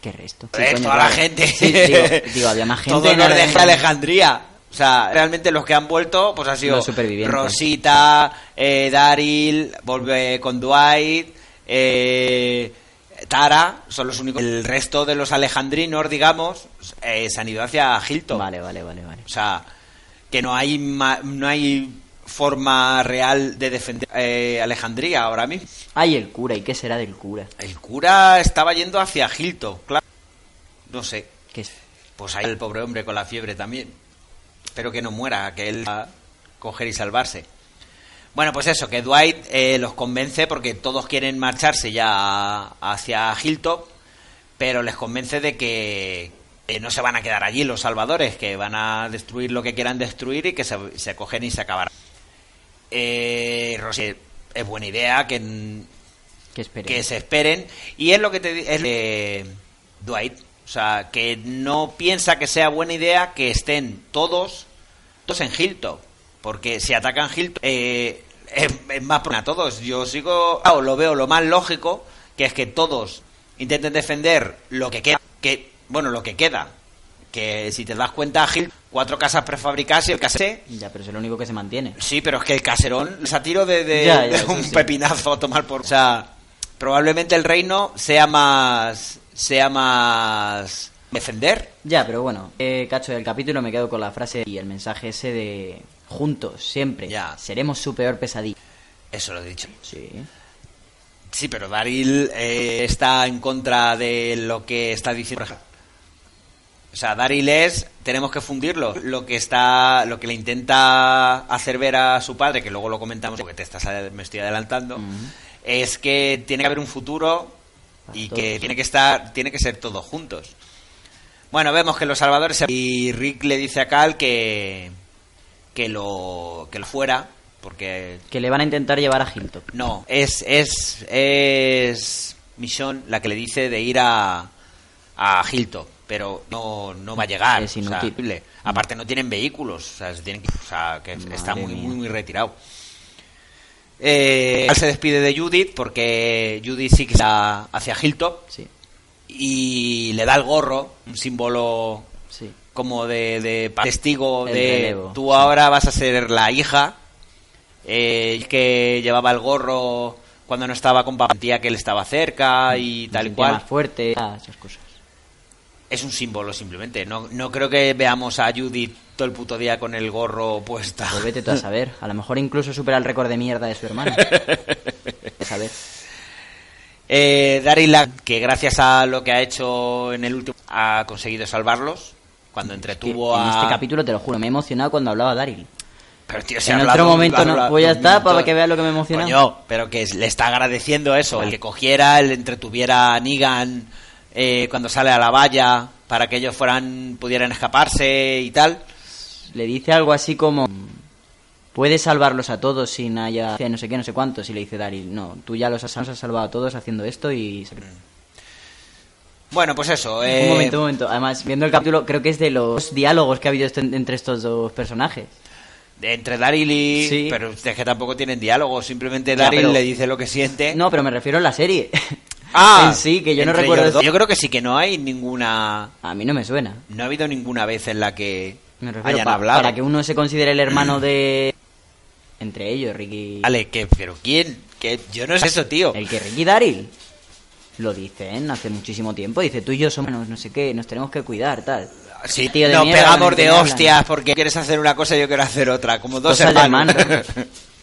¿Qué resto? Sí, toda la gente. Sí, digo, había más gente. Todos los de Alejandría. O sea, realmente los que han vuelto, pues ha sido Rosita, eh, Daryl, vuelve con Dwight, eh, Tara, son los únicos. El resto de los alejandrinos, digamos, eh, se han ido hacia Hilton. Vale, vale, vale, vale. O sea, que no hay, no hay forma real de defender eh, Alejandría ahora mismo. Ay, el cura, ¿y qué será del cura? El cura estaba yendo hacia Hilton, claro. No sé. ¿Qué es? Pues ahí el pobre hombre con la fiebre también. Espero que no muera, que él va a coger y salvarse. Bueno, pues eso, que Dwight eh, los convence porque todos quieren marcharse ya hacia Hilltop, pero les convence de que no se van a quedar allí los salvadores, que van a destruir lo que quieran destruir y que se, se cogen y se acabarán. Eh, es buena idea que, que, se esperen. Y es lo que te es eh, Dwight. O sea, que no piensa que sea buena idea que estén todos, todos en Hilltop porque si atacan Hilton, eh, es, más a todos. Yo sigo, o lo veo lo más lógico, que es que todos intenten defender lo que queda, que bueno, lo que queda. Que si te das cuenta, Gil, cuatro casas prefabricadas y el caserón. Ya, pero es lo único que se mantiene. Sí, pero es que el caserón a tiro de, un pepinazo a tomar por. O sea, probablemente el reino sea más. sea más. defender. Ya, pero bueno, eh, cacho del capítulo me quedo con la frase y el mensaje ese de juntos, siempre. Ya. Seremos su peor pesadilla. Eso lo he dicho. Sí. Sí, pero Daryl eh, está en contra de lo que está diciendo. O sea, Daryl es, tenemos que fundirlo. Lo que está, lo que le intenta hacer ver a su padre, que luego lo comentamos porque te estás, me estoy adelantando, es que tiene que haber un futuro y que tiene que estar, tiene que ser todos juntos. Bueno, vemos que los salvadores y Rick le dice a Cal que que lo, que lo fuera, porque... Que le van a intentar llevar a Hilton. No, es, es, es Michonne la que le dice de ir a, a Hilton, pero no, no va a llegar. Es inútil. Aparte no tienen vehículos, o sea, tienen, o sea que está muy, muy, retirado. Eh, él se despide de Judith porque Judith sí que está hacia Hilton. Sí. Y le da el gorro, un símbolo como de, testigo de tú ahora vas a ser la hija eh, que llevaba el gorro cuando no estaba con papantía que él estaba cerca y tal y cual más fuerte esas cosas es un símbolo simplemente. No, no creo que veamos a Judith todo el puto día con el gorro puesta. Pues vete tú a saber. A lo mejor incluso supera el récord de mierda de su hermano a saber. Eh, Daryl, que gracias a lo que ha hecho en el último ha conseguido salvarlos. Cuando entretuvo a... En este capítulo, te lo juro, me he emocionado cuando hablaba Daryl. Pero tío, se en otro momento no. Pues ya está, para que vea lo que me emociona. Coño, pero que le está agradeciendo eso, el que cogiera, el entretuviera a Negan eh, cuando sale a la valla para que ellos fueran pudieran escaparse y tal. Le dice algo así como puedes salvarlos a todos sin haya no sé qué, no sé cuántos. Y le dice Daryl, no, tú ya los has, has salvado a todos haciendo esto y... Bueno, pues eso. Eh... Un momento, un momento. Además, viendo el capítulo, creo que es de los diálogos que ha habido entre estos dos personajes. entre Daryl y... Sí. Pero es que tampoco tienen diálogos. Simplemente Daryl le dice lo que siente. No, pero me refiero a la serie. Ah, sí, que yo no recuerdo. Yo creo que sí, que no hay ninguna. A mí no me suena. No ha habido ninguna vez en la que me refiero hayan hablado. Para que uno se considere el hermano de. Entre ellos, Ricky. Vale, que, pero ¿quién? Que yo no sé eso, tío. El que Ricky Daryl lo dicen hace muchísimo tiempo. Dice, tú y yo somos no sé qué, nos tenemos que cuidar, tal. Sí, tío, de nos pegamos de hostias porque quieres hacer una cosa y yo quiero hacer otra, como dos hermanos.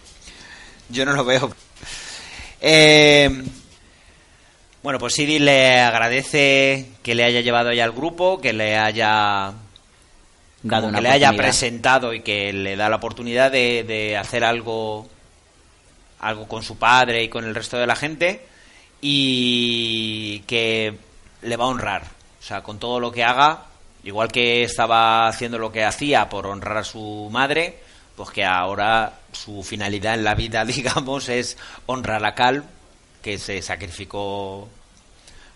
yo no lo veo. Eh, bueno, pues Siri le agradece que le haya llevado ya al grupo, que le haya Dado que le haya presentado y que le da la oportunidad de, de hacer algo algo con su padre y con el resto de la gente y que le va a honrar. O sea, con todo lo que haga, igual que estaba haciendo lo que hacía por honrar a su madre, pues que ahora su finalidad en la vida, digamos, es honrar a Cal, que se sacrificó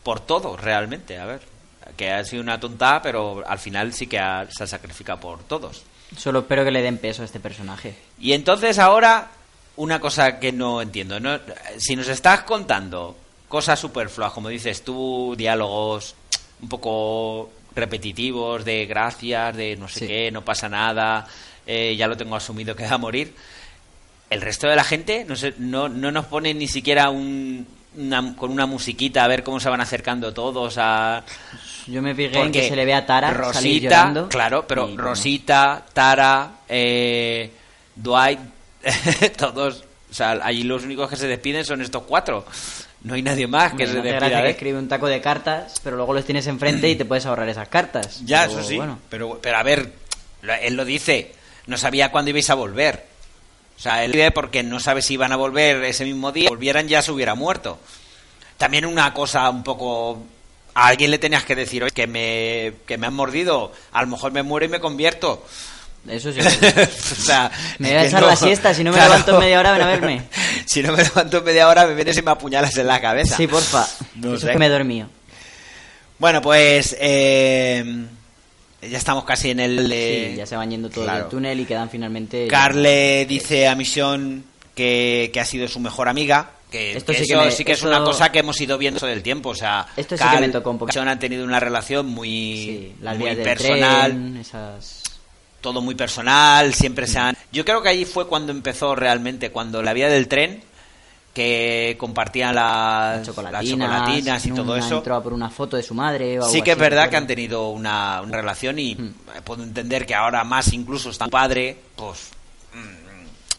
por todo, realmente. A ver, que ha sido una tonta, pero al final sí que se ha sacrificado por todos. Solo espero que le den peso a este personaje. Y entonces ahora, una cosa que no entiendo. ¿no? Si nos estás contando cosas superfluas, como dices tú, diálogos, un poco repetitivos de gracias, de no sé qué, no pasa nada, eh, ya lo tengo asumido que va a morir. El resto de la gente no, no, no nos pone ni siquiera un, con una musiquita a ver cómo se van acercando todos a... Yo me fijé en que se le ve a Tara Rosita, claro, pero Rosita, Tara, eh, Dwight, todos, o sea, allí los únicos que se despiden son estos cuatro. No hay nadie más que se despida. Que escribe un taco de cartas, pero luego los tienes enfrente y te puedes ahorrar esas cartas. Ya, eso sí. Pero, pero a ver, él lo dice, no sabía cuándo ibais a volver. O sea, él vive porque no sabe si iban a volver ese mismo día. Si volvieran ya se hubiera muerto. También una cosa un poco... A alguien le tenías que decir, oye, que me, que me han mordido, a lo mejor me muero y me convierto. Eso sí. o sea, me voy a echar la siesta, si no me levanto en media hora, ven a verme. si no me levanto en media hora, me vienes y me apuñalas en la cabeza. Sí, porfa. No sé. que me he dormido. Bueno, pues... Eh ya estamos casi en el... Sí, ya se van yendo todo el túnel y quedan finalmente... Carl le dice a Misión que, ha sido su mejor amiga, que, esto sí, que sí que es una cosa que hemos ido viendo todo el tiempo. O sea, esto sí que me tocó un han tenido una relación muy, muy personal. esas... Todo muy personal, siempre se han... Yo creo que ahí fue cuando empezó realmente, cuando la vía del tren que compartían las, chocolatinas, y todo eso. Entró por una foto de su madre. O sí que es verdad que han tenido una, relación y hmm. puedo entender que ahora más incluso está un padre, pues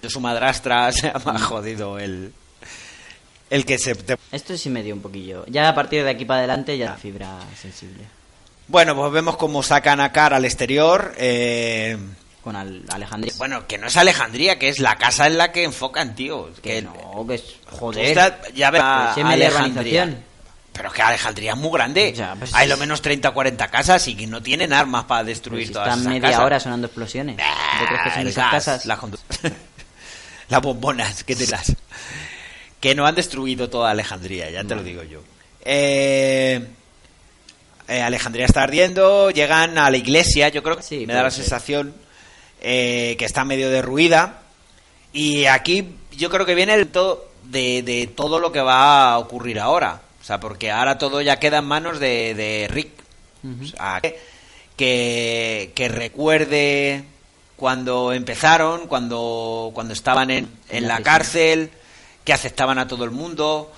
de su madrastra se ha hmm. jodido el, el que se... Esto sí me dio un poquillo. Ya a partir de aquí para adelante ya fibra sensible. Bueno, pues vemos cómo sacan a Cara al exterior. Eh, con Alejandría. Bueno, que no es Alejandría, que es la casa en la que enfocan, tío. Que, no, que es. Joder. ya ves, Alejandría. Pero es que Alejandría es muy grande. Pues Hay lo menos 30 o 40 casas y que no tienen armas para destruir todas esas casas. Están media hora sonando explosiones. ¿Tú crees que son esas casas? Las, bombonas, ¿qué te das? que no han destruido toda Alejandría, ya te lo digo yo. Eh, eh, Alejandría está ardiendo, llegan a la iglesia, yo creo que sí, me da la sensación eh, que está medio derruida. Y aquí yo creo que viene el todo de, todo lo que va a ocurrir ahora. O sea, porque ahora todo ya queda en manos de, Rick. que, que recuerde cuando empezaron, cuando, cuando estaban en, en la cárcel, que aceptaban a todo el mundo,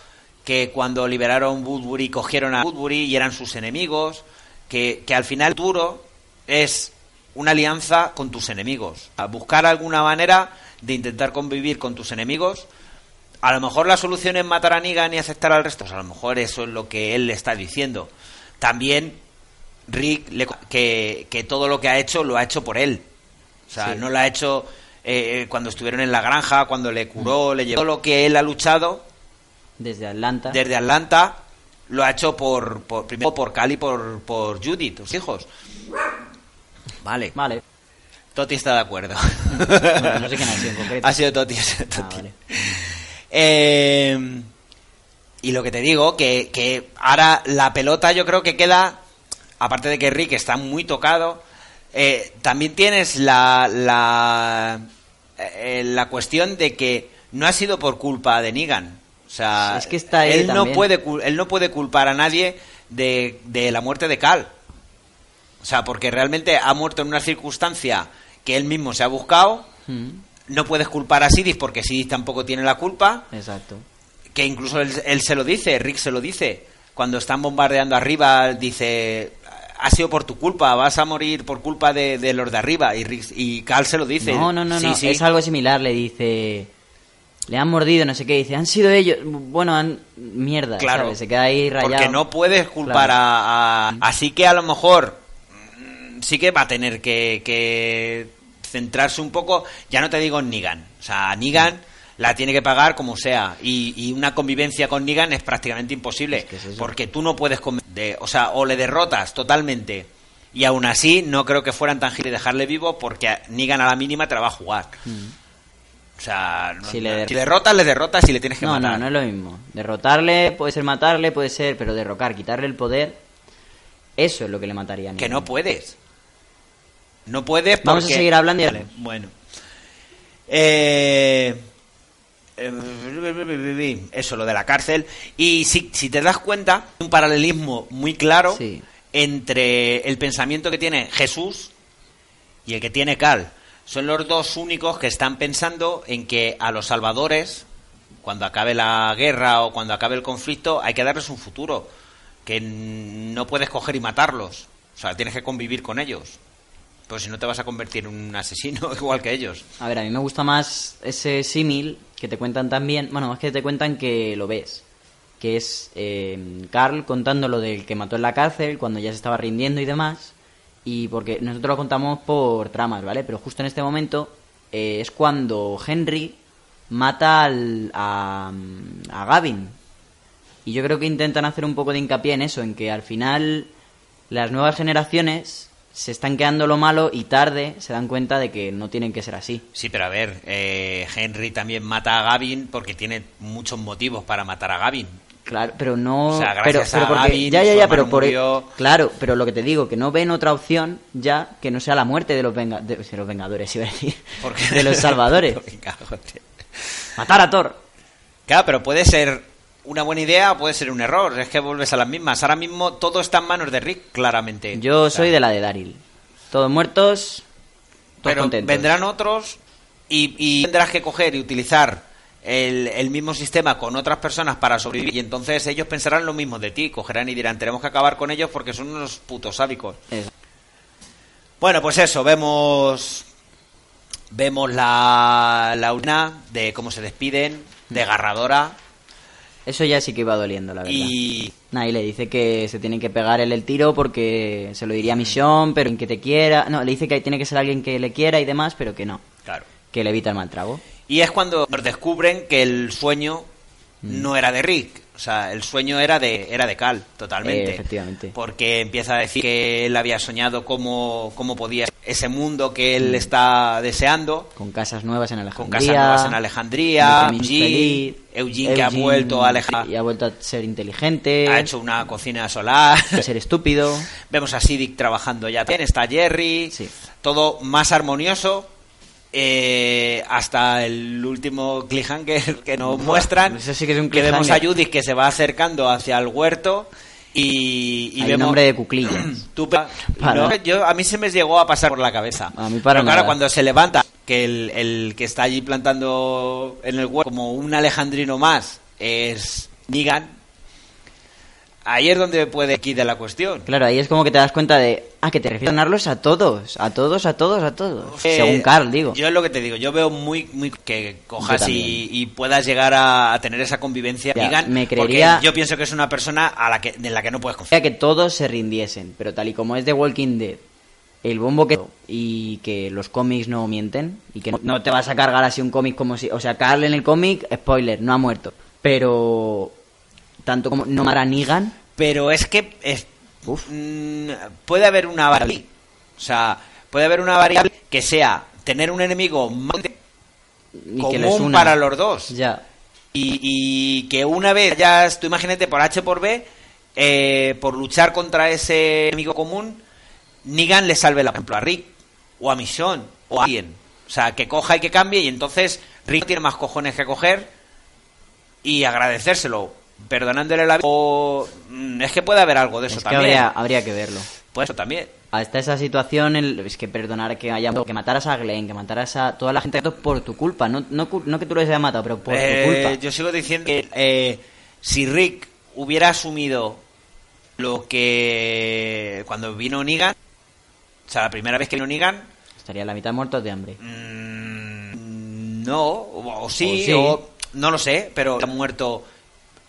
que cuando liberaron Woodbury cogieron a Woodbury y eran sus enemigos, que, que al final duro es una alianza con tus enemigos, a buscar alguna manera de intentar convivir con tus enemigos. A lo mejor la solución es matar a Negan y aceptar al resto, a lo mejor eso es lo que él le está diciendo. También Rick, que, que, todo lo que ha hecho lo ha hecho por él. O sea, no lo ha hecho eh, eh, cuando estuvieron en la granja, cuando le curó, mm. le llevó. Todo lo que él ha luchado. Desde Atlanta. Desde Atlanta lo ha hecho por, por primero por Cali y por, por Judith, tus hijos. Vale. Vale. Toti está de acuerdo. no sé quién ha sido en concreto. Ha sido Toti. Ah, eh, y lo que te digo, que, que ahora la pelota yo creo que queda, aparte de que Rick está muy tocado, eh, también tienes la, la, eh, la cuestión de que no ha sido por culpa de Negan. O sea, es que está él, no puede, él no puede culpar a nadie de, de la muerte de Cal. O sea, porque realmente ha muerto en una circunstancia que él mismo se ha buscado. Mm. No puedes culpar a Sidis porque Sidis tampoco tiene la culpa. Exacto. Que incluso él, se lo dice, Rick se lo dice. Cuando están bombardeando arriba, dice, ha sido por tu culpa, vas a morir por culpa de, los de arriba. Y, Rick, y Cal se lo dice. No, no, no, no. es algo similar, le dice... Le han mordido, no sé qué, dice, han sido ellos, bueno, han... mierda, claro, se queda ahí rayado. Porque no puedes culpar a... Así que a lo mejor sí que va a tener que, centrarse un poco, ya no te digo en Nigan, o sea, Nigan la tiene que pagar como sea. Y, una convivencia con Nigan es prácticamente imposible porque tú no puedes de, o sea o le derrotas totalmente y aún así no creo que fueran tan giles dejarle vivo porque Nigan a la mínima te la va a jugar. Mm. o sea si, le derrotas le derrotas y le tienes que no, matar. no no es lo mismo. Derrotarle puede ser matarle puede ser pero derrocar quitarle el poder eso es lo que le mataría a que no puedes no puedes porque... Vamos a seguir hablando y... bueno. Eh, eh... Eso, lo de la cárcel. Y si, si te das cuenta, un paralelismo muy claro entre el pensamiento que tiene Jesús y el que tiene Cal. Son los dos únicos que están pensando en que a los salvadores, cuando acabe la guerra o cuando acabe el conflicto, hay que darles un futuro. Que no puedes coger y matarlos. O sea, tienes que convivir con ellos. Pues si no te vas a convertir en un asesino igual que ellos. A ver, a mí me gusta más ese símil que te cuentan también. Bueno, más que te cuentan que lo ves. Que es eh, Carl contando lo del que mató en la cárcel cuando ya se estaba rindiendo y demás y porque nosotros lo contamos por tramas, ¿vale? Pero justo en este momento eh, es cuando Henry mata al, a, a Gavin. Y yo creo que intentan hacer un poco de hincapié en eso, en que al final las nuevas generaciones se están quedando lo malo y tarde se dan cuenta de que no tienen que ser así. Sí, pero a ver, eh, Henry también mata a Gavin porque tiene muchos motivos para matar a Gavin. Claro, pero no. O sea, gracias pero a porque- Gavin, ya, ya, ya, pero por. murió. Claro, pero lo que te digo, que no ven otra opción ya que no sea la muerte de los, venga, de, de los Vengadores, iba a decir. Porque- De los Salvadores. Matar a Thor. Claro, pero puede ser una buena idea o puede ser un error. Es que vuelves a las mismas. Ahora mismo todo está en manos de Rick, claramente. Yo O sea, soy de la de Daryl. Todos muertos, todos Pero contentos. vendrán otros y, y tendrás que coger y utilizar el, el mismo sistema con otras personas para sobrevivir. Y entonces ellos pensarán lo mismo de ti. Cogerán y dirán, tenemos que acabar con ellos porque son unos putos sádicos. Eso. Bueno, pues eso, vemos vemos la, la urna de cómo se despiden, desgarradora, Eso ya sí que iba doliendo, la verdad. y Nah, y le dice que se tiene que pegar él el tiro porque se lo diría a Misión, pero en que te quiera. No, le dice que tiene que ser alguien que le quiera y demás, pero que no. claro. Que le evita el mal trago. Y es cuando nos descubren que el sueño Mm. no era de Rick. O sea, el sueño era de, era de Cal, totalmente. Eh, efectivamente. Porque empieza a decir que él había soñado cómo, cómo podía ser ese mundo que Mm. él está deseando. Con casas nuevas en Alejandría. Con casas nuevas en Alejandría, Eugene Eugene, que ha vuelto a Alejandría. Y ha vuelto a ser inteligente. Ha hecho una cocina solar. a ser estúpido. Vemos a Siddiq trabajando ya bien, está Jerry, Sí. todo más armonioso. Eh, hasta el último cliffhanger que nos muestran. eso sí que es un vemos a. Judith que se va acercando hacia el huerto y, y Hay vemos nombre de cuclillas. Tú no, yo, a mí se me llegó a pasar por la cabeza. A mí para Pero claro, cuando se levanta, que el, el que está allí plantando en el huerto como un alejandrino más es Negan, ahí es donde puede de la cuestión. Claro, ahí es como que te das cuenta de. Ah, que te refieres a ganarlos a todos. A todos, a todos, a todos. Eh, Según Carl, digo. Yo es lo que te digo, yo veo muy, muy que cojas y, puedas llegar a, a tener esa convivencia. Ya, me porque creería- yo pienso que es una persona a la que, en la que no puedes confiar. que todos se rindiesen, pero tal y como es de Walking Dead, el bombo que y que los cómics no mienten y que no, no te vas a cargar así un cómic como si, o sea, Carl en el cómic, spoiler, no ha muerto, pero tanto como no matar a Negan, Pero es que es- mm, puede haber una variable. O sea, puede haber una variable que sea tener un enemigo más y que les común una. para los dos. Ya. Y, y que una vez ya, tú imagínate, por H por B, eh, por luchar contra ese enemigo común, Negan le salve, la, por ejemplo, a Rick, o a Michonne, o a alguien. O sea, que coja y que cambie, y entonces Rick tiene más cojones que coger y agradecérselo, perdonándole la vida. O mm, es que puede haber algo de eso Es que también. habría, habría que verlo. Pues eso también. Hasta esa situación, el- es que perdonar que haya que mataras a Glenn, que mataras a toda la gente por tu culpa, no, no, que tú los hayas matado, pero por Eh, tu culpa. Yo sigo diciendo que eh, si Rick hubiera asumido lo que cuando vino Negan, o sea, la primera vez que vino Negan, Estaría la mitad muertos de hambre. mm, no, o, o sí, O sí. o no lo sé, pero ha muerto,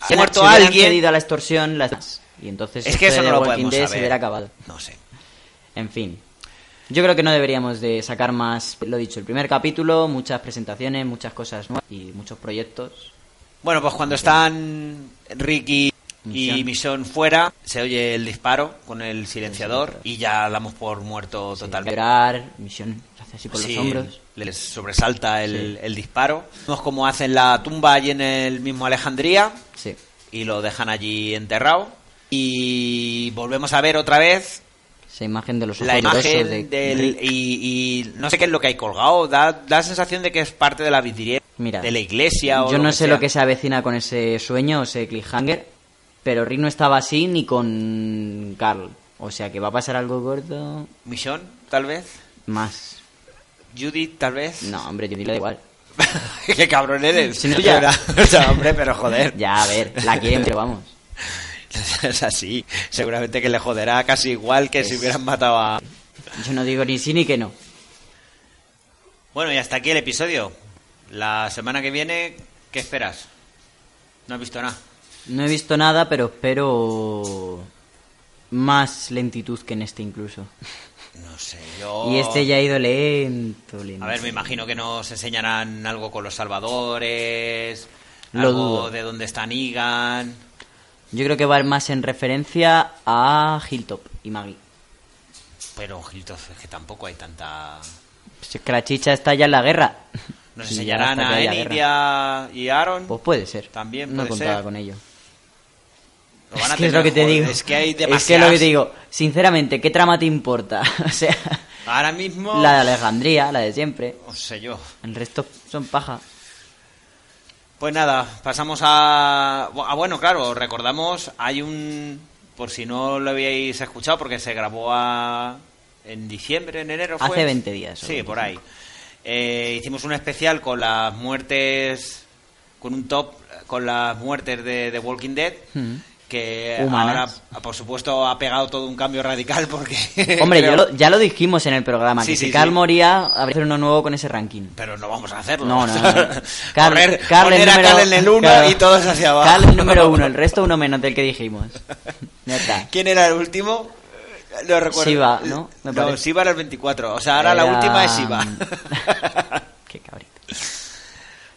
ha Si muerto si alguien. cedido a la extorsión, las... y entonces Es que eso no lo podemos se saber. hubiera acabado. No sé. En fin. Yo creo que no deberíamos de sacar más, lo dicho, el primer capítulo, muchas presentaciones, muchas cosas nuevas y muchos proyectos. Bueno, pues cuando están Ricky y. Michonne fuera, se oye el disparo con el silenciador y ya damos por muerto totalmente. Misión, así con Sí, los hombros. Les sobresalta el, Sí. el disparo. Vemos cómo hacen la tumba allí en el mismo Alejandría Sí. y lo dejan allí enterrado. Y volvemos a ver otra vez Esa imagen de los ojos la imagen de del. Y, y no sé qué es lo que hay colgado. Da, da la sensación de que es parte de la vidriera Mira, de la iglesia. O Yo no sé sea. lo que se avecina con ese sueño, ese cliffhanger, pero Rick no estaba así ni con Carl. O sea que va a pasar algo gordo. Michonne, tal vez. Más. Judith, tal vez. No, hombre, Judith le da igual. Qué cabrón eres. Si no, ya. o sea, hombre, pero joder. Ya, a ver, la quieren, pero vamos. es así. Seguramente que le joderá casi igual que si hubieran matado a... Yo no digo ni sí ni que no. Bueno, y hasta aquí el episodio. La semana que viene, ¿qué esperas? No he visto nada. No he visto nada, pero espero más lentitud que en este incluso. No sé, yo... Y este ya ha ido lento, lento. A ver, me imagino que nos enseñarán algo con los salvadores, Lo algo dudo. de dónde está Negan... Yo creo que va a ir más en referencia a Hilltop y Maggie. Pero, Hilton, es que tampoco hay tanta... Pues es que la chicha está ya en la guerra. Nos enseñarán a Enid y a- Aaron. Pues puede ser. También No contaba ser. con ello. Lo van a es que es lo que te digo. Es que hay Es que lo demasiadas... que te digo. Sinceramente, ¿qué trama te importa? o sea, Ahora mismo... la de Alejandría, la de siempre. No sé yo. El resto son paja. Pues nada, pasamos a... Ah, bueno, claro, recordamos, hay un... Por si no lo habíais escuchado, porque se grabó a... en diciembre, en enero fue. Hace 20 días, Sí, 25. por ahí. Eh, hicimos un especial con las muertes... Con un top con las muertes de The Walking Dead. Mm. Que Humanas. ahora, por supuesto, ha pegado todo un cambio radical porque... Hombre, creo- lo- ya lo dijimos en el programa, Sí, que sí, si Carl sí. moría, habría que hacer uno nuevo con ese ranking. Pero no vamos a hacerlo. No, no, no. Carl- Poner, Carl poner a número- Carl en el 1 claro. y todos hacia abajo. Carl el número uno, el resto uno menos del que dijimos. Ya está. ¿Quién era el último? No recuerdo. Shiva, ¿no? Me no. Shiva era el 24. O sea, ahora la Era- última es Shiva.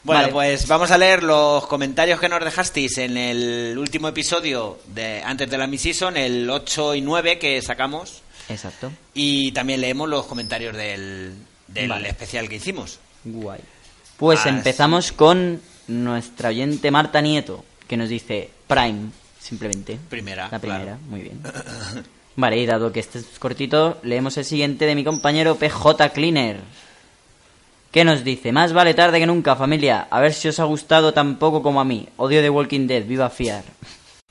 Bueno, Vale. pues vamos a leer los comentarios que nos dejasteis en el último episodio de antes de la mid-season, el 8 y 9 que sacamos. Exacto. Y también leemos los comentarios del, del Vale. especial que hicimos. Guay. Pues empezamos con nuestra oyente Marta Nieto, que nos dice Prime, simplemente. Primera, La primera, claro. muy bien. Vale, y dado que este es cortito, leemos el siguiente de mi compañero PJ Cleaner. ¿Qué nos dice? Más vale tarde que nunca, familia. A ver si os ha gustado tan poco como a mí. Odio de Walking Dead, viva Fiar.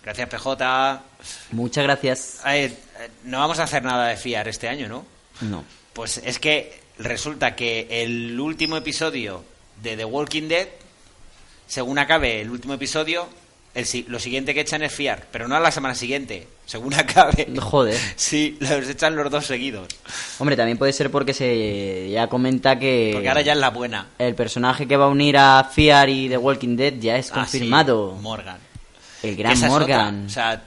Gracias, PJ. Muchas gracias. Eh, no vamos a hacer nada de fiar este año, ¿no? No. Pues es que resulta que el último episodio de The Walking Dead, según acabe el último episodio, el, lo siguiente que echan es fiar, pero no a la semana siguiente, según acabe. Joder. Sí, los echan los dos seguidos. Hombre, también puede ser porque se ya comenta que Porque ahora ya es la buena. el personaje que va a unir a Fiar y The Walking Dead ya es Ah, sí, confirmado. Morgan. El gran esa Morgan. O sea,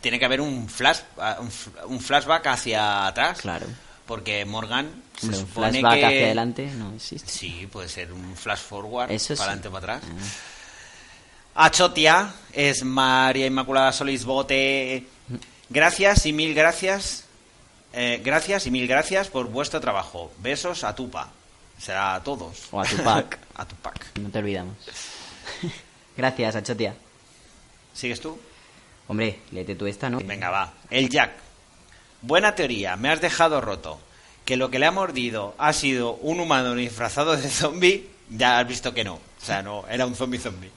tiene que haber un, flash, un, f- un flashback hacia atrás. Claro. Porque Morgan se un flashback que... hacia adelante no existe. Sí, puede ser un flash forward, Eso para sí. adelante para atrás. Achotia es María Inmaculada Solís Bote. Gracias y mil gracias. eh, gracias y mil gracias por vuestro trabajo. Besos a Tupa. Será a todos. O a Tupac. a Tupac. No te olvidamos. Gracias, Achotia. ¿Sigues tú? Hombre, léete tú esta, ¿no? Venga, va. El Jack. Buena teoría, me has dejado roto. Que lo que le ha mordido ha sido un humano disfrazado de zombie, ya has visto que no. O sea, no, era un zombie zombie.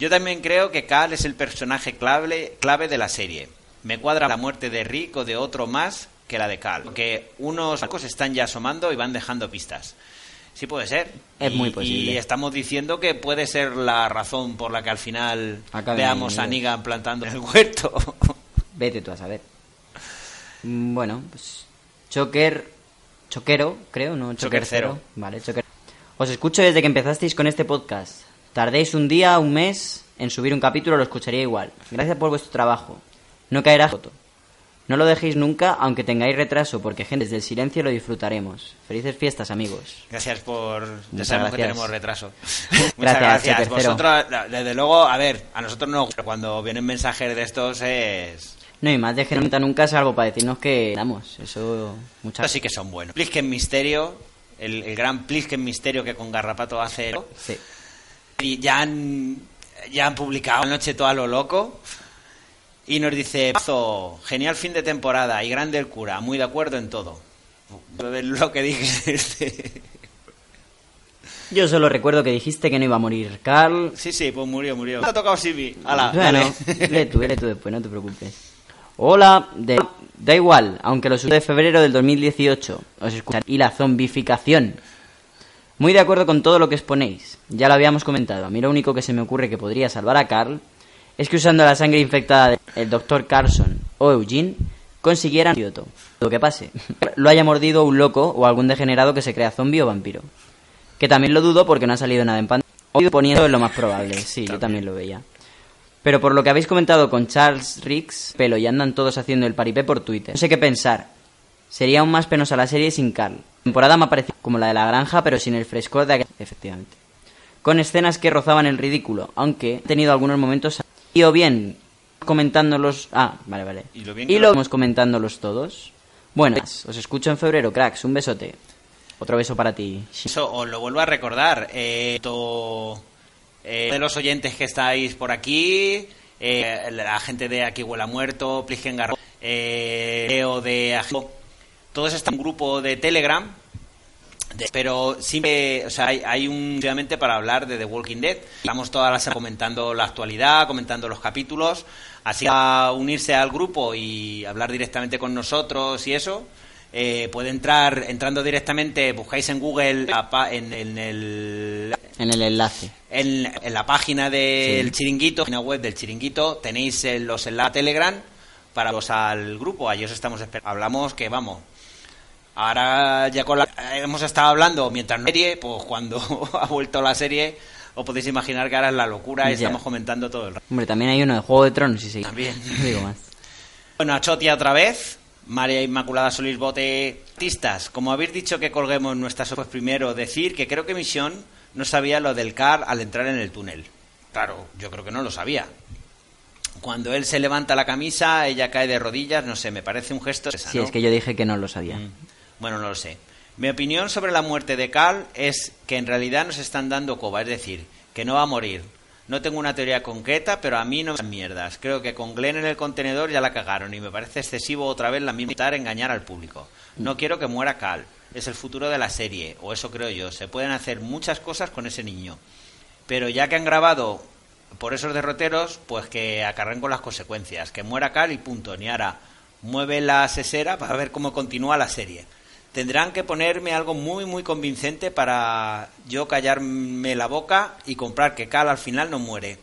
Yo también creo que Cal es el personaje clave, clave de la serie. Me cuadra la muerte de Rick o de otro más que la de Cal. Porque unos arcos están ya asomando y van dejando pistas. Sí puede ser. Es Y- muy posible. Y estamos diciendo que puede ser la razón por la que al final veamos a. Negan plantando en el huerto. Vete tú a saber. Mm, Bueno, pues. Choker. Choquero, creo, ¿no? Cero. cero. Vale, Choker. Os escucho desde que empezasteis con este podcast. Tardéis un día, un mes en subir un capítulo, lo escucharía igual. Gracias por vuestro trabajo. No caerá foto. No lo dejéis nunca, aunque tengáis retraso, porque gente desde el silencio lo disfrutaremos. Felices fiestas, amigos. Gracias por... Ya Muchas sabemos que gracias. tenemos retraso. Muchas Gracias. Vosotros, la- desde luego, a ver, a nosotros no, pero cuando vienen mensajes de estos es... No, y más de que nunca algo para decirnos que damos. Eso, muchas Estos sí que son buenos. Plisken Misterio, el, el gran Plisken Misterio que con Garrapato hace... Sí. Y ya han, ya han publicado anoche todo a lo loco. Y nos dice, "Pazo, genial fin de temporada y grande el cura, muy de acuerdo en todo. Lo que dije. este. Yo solo recuerdo que dijiste que no iba a morir Carl. Sí, sí, pues murió, murió. Ha tocado Sibi. Hala, bueno, dale. tú, tú después, no te preocupes. Hola, de Da igual, aunque lo subió de febrero del 2018. Os escuchan. Y la zombificación. Muy de acuerdo con todo lo que exponéis. Ya lo habíamos comentado. A mí lo único que se me ocurre que podría salvar a Carl es que usando la sangre infectada del Dr. Carlson o Eugene consiguieran antídoto. Lo que pase, lo haya mordido un loco o algún degenerado que se crea zombie o vampiro. Que también lo dudo porque no ha salido nada en pantalla. Hoy poniendo es lo más probable, sí, yo también lo veía. Pero por lo que habéis comentado con Charles Riggs, pelo y andan todos haciendo el paripé por Twitter. No sé qué pensar. Sería aún más penosa la serie sin Carl. Temporada me ha parecido como la de la granja, pero sin el frescor de aquel... Efectivamente. Con escenas que rozaban el ridículo, aunque he tenido algunos momentos... Y o bien comentándolos... Ah, vale, vale. Y lo, bien y lo vamos comentándolos todos. Bueno, os escucho en febrero, cracks. Un besote. Otro beso para ti. Eso, os lo vuelvo a recordar. Eh, eh, de los oyentes que estáis por aquí, eh, la gente de Aquí Huela Muerto, Plisken Garro, eh, Leo de todos están en un grupo de Telegram, pero siempre, o sea, hay, un, obviamente, para hablar de The Walking Dead. Estamos todas las comentando la actualidad, comentando los capítulos, así a unirse al grupo y hablar directamente con nosotros y eso. Eh, puede entrar entrando directamente, buscáis en Google en, en, el en el enlace. En, la página del chiringuito, en la web del chiringuito, tenéis los enlaces Telegram para los al grupo. Allí os estamos esperando. Hablamos que vamos. Ahora ya con la, hemos estado hablando mientras no serie, pues cuando ha vuelto la serie, os podéis imaginar que ahora es la locura y estamos comentando todo el rato. Hombre, también hay uno de Juego de Tronos, sí, sí. También. digo más. Bueno, a Chotia otra vez. María Inmaculada Solís Bote, artistas, como habéis dicho que colguemos nuestras pues primero decir que creo que Misión no sabía lo del car al entrar en el túnel. Claro, yo creo que no lo sabía. Cuando él se levanta la camisa, ella cae de rodillas, no sé, me parece un gesto. sí, es que yo dije que no lo sabía. Mm. Bueno, no lo sé. Mi opinión sobre la muerte de Carl es que en realidad nos están dando coba, es decir, que no va a morir, no tengo una teoría concreta, pero a mí no me mierdas. Creo que con Glenn en el contenedor ya la cagaron y me parece excesivo otra vez la misma engañar al público. No quiero que muera Cal. Es el futuro de la serie, o eso creo yo. Se pueden hacer muchas cosas con ese niño. Pero ya que han grabado por esos derroteros, pues que acarren con las consecuencias. Que muera Cal y punto. Ni ahora mueve la sesera para ver cómo continúa la serie tendrán que ponerme algo muy muy convincente para yo callarme la boca y comprar que Cal al final no muere.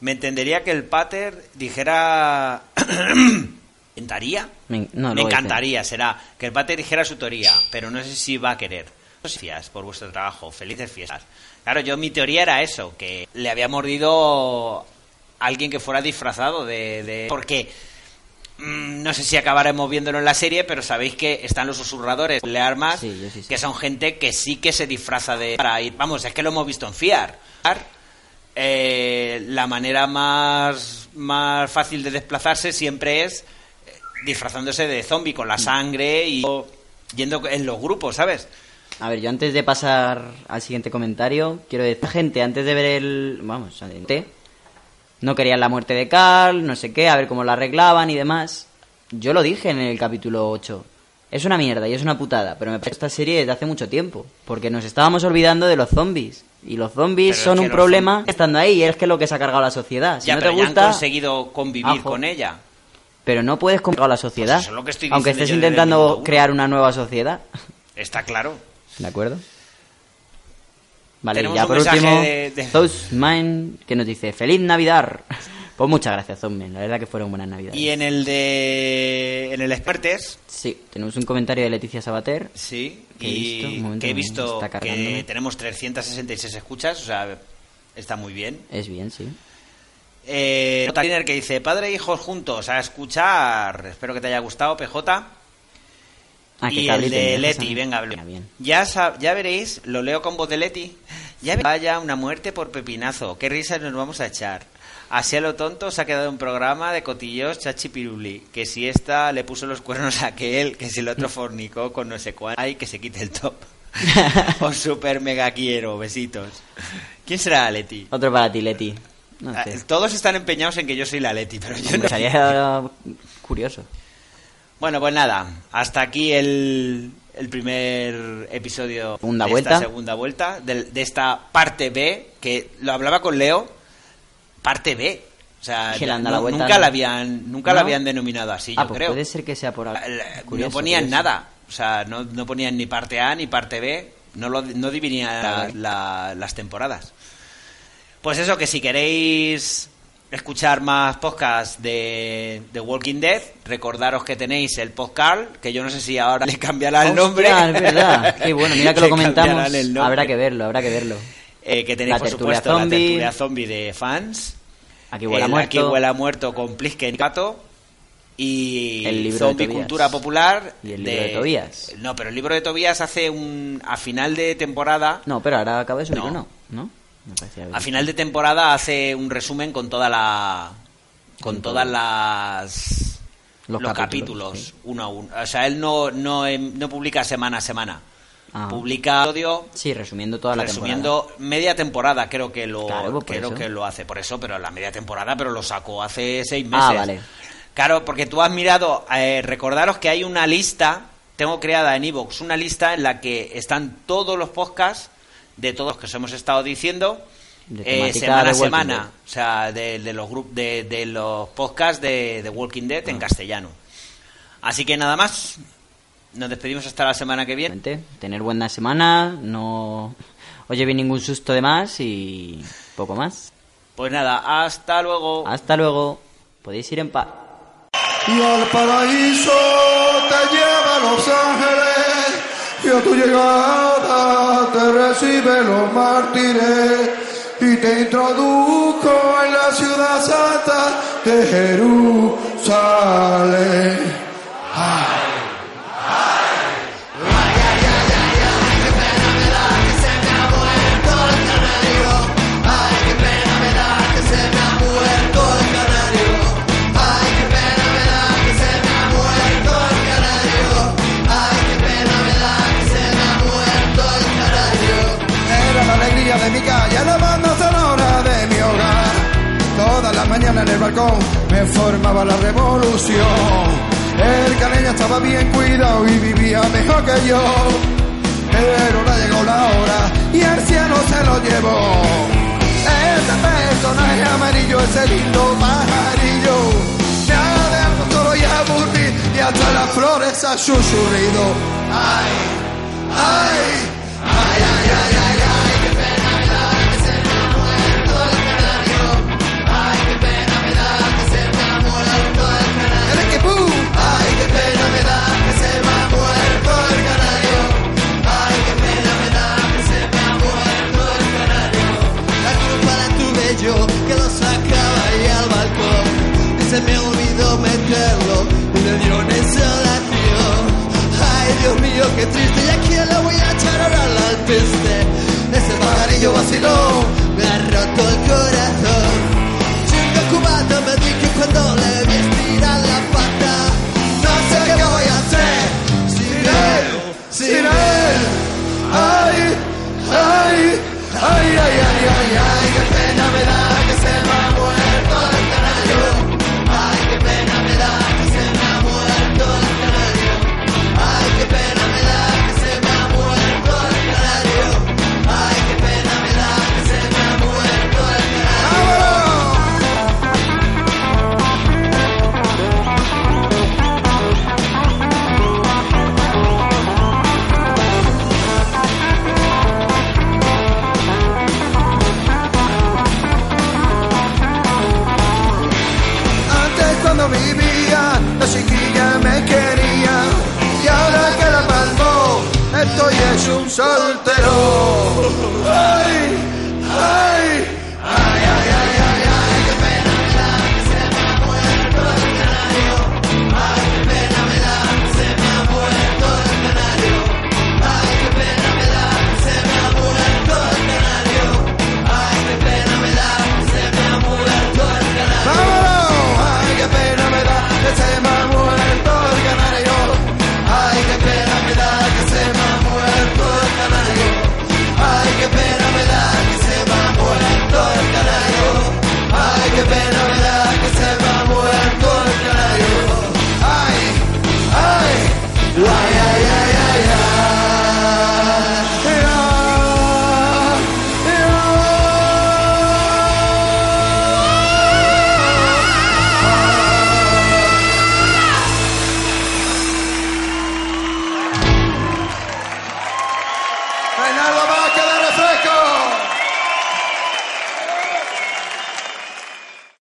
Me entendería que el pater dijera ¿Encantaría? Me, encantaría, será que el pater dijera su teoría, pero no sé si va a querer. Gracias por vuestro trabajo, felices fiestas. Claro, yo mi teoría era eso, que le había mordido alguien que fuera disfrazado de... de... Porque no sé si acabaremos viéndolo en la serie, pero sabéis que están los susurradores de armas, que son gente que sí que se disfraza de para ir. Vamos, es que lo hemos visto en Fiar. Eh, la manera más, más fácil de desplazarse siempre es eh, disfrazándose de zombie con la mm. sangre y yendo en los grupos, ¿sabes? A ver, yo antes de pasar al siguiente comentario, quiero decir, gente, antes de ver el. Vamos, adelante no querían la muerte de Carl, no sé qué, a ver cómo la arreglaban y demás. Yo lo dije en el capítulo 8. Es una mierda y es una putada, pero me parece esta serie desde hace mucho tiempo, porque nos estábamos olvidando de los zombies. Y los zombies son un problema estando ahí, y es que es lo que se ha cargado la sociedad. Si ya, no te gusta, han conseguido convivir con ella. Pero no puedes comprar la sociedad, pues aunque estés intentando crear una nueva sociedad. Está claro. ¿De acuerdo? Vale, ya por último, de, que nos dice Feliz Navidad. Pues muchas gracias, Zosman. La verdad que fueron buenas Navidades. Y en el de. En el Expertes. Sí, tenemos un comentario de Leticia Sabater. Sí, que he visto, que, tenemos 366 escuchas, o sea, está muy bien. Es bien, sí. Eh, que dice: Padre e hijos juntos a escuchar. Espero que te haya gustado, PJ. Ah, y el de Leti, venga, bien. Ya, ya veréis, lo leo con voz de Leti. Ya vaya una muerte por pepinazo. Qué risa nos vamos a echar. Así a lo tonto se ha quedado un programa de cotillos chachipiruli. Que si esta le puso los cuernos a aquel, que si el otro fornicó con no sé cuál. Ay, que se quite el top. Os super mega quiero. Besitos. ¿Quién será Leti? Otro para ti, Leti. Ah, todos están empeñados en que yo soy la Leti, pero yo no. curioso. Bueno, pues nada, hasta aquí el, el primer episodio segunda de vuelta. esta segunda vuelta, de, esta parte B, que lo hablaba con Leo, parte B. O sea, nunca la habían nunca la habían denominado así, ah, yo pues creo. Puede ser que sea por No ponían nada. O sea, no, no, ponían ni parte A ni parte B. No, lo, no dividían las temporadas. Pues eso, que si queréis escuchar más podcasts de, de, Walking Dead, recordaros que tenéis el podcast, que yo no sé si ahora le cambiará el nombre. es verdad. Qué bueno, mira que lo comentamos. Habrá que verlo, habrá que verlo. Eh, que tenéis, por supuesto, la tertulia zombie de fans. Aquí huele muerto. Aquí huele muerto con Plisken Cato. Y el Zombie Cultura Popular. Y el libro de, Tobías. No, pero el libro de Tobías hace un. A final de temporada. No, pero ahora acaba de subir, no. ¿no? A final de temporada hace un resumen con toda la. Con todas las. Los, capítulos, uno a uno. O sea, él no, no, em, no publica semana a semana. Ah. Publica audio. Sí, resumiendo toda la resumiendo media temporada, creo que lo pues creo que lo hace por eso, pero la media temporada, pero lo sacó hace seis meses. Ah, vale. Claro, porque tú has mirado, eh, recordaros que hay una lista, tengo creada en Evox, una lista en la que están todos los podcasts de todos los que os hemos estado diciendo eh, semana a semana, o sea, de, los grupos de, los podcasts de, Walking Dead en ah. castellano. Así que nada más, nos despedimos hasta la semana que viene. Tener buena semana, no os lleve ningún susto de más y poco más. Pues nada, hasta luego. Hasta luego. Podéis ir en paz. Y al paraíso te lleva Los Ángeles, y a tu llegada te recibe los mártires, y te introduzco en la ciudad santa de Jerusalén. En el balcón me formaba la revolución. El caleño estaba bien cuidado y vivía mejor que yo. Pero ahora llegó la hora y el cielo se lo llevó. Ese personaje amarillo, ese lindo pajarillo. Me ha dejado solo y aburrido y hasta las flores ha susurrido. Ay, ay, ay, ay, ay. Dios mío, qué triste, y a quién le voy a echar ahora al piste. Ese pajarillo vaciló, me ha roto el corazón. Chinga cubata me dije cuando le vi estirar la pata. No sé qué voy a hacer sin él, sin él. Ay, ay, ay, ay, ay, ay, ay, hecho un soltero.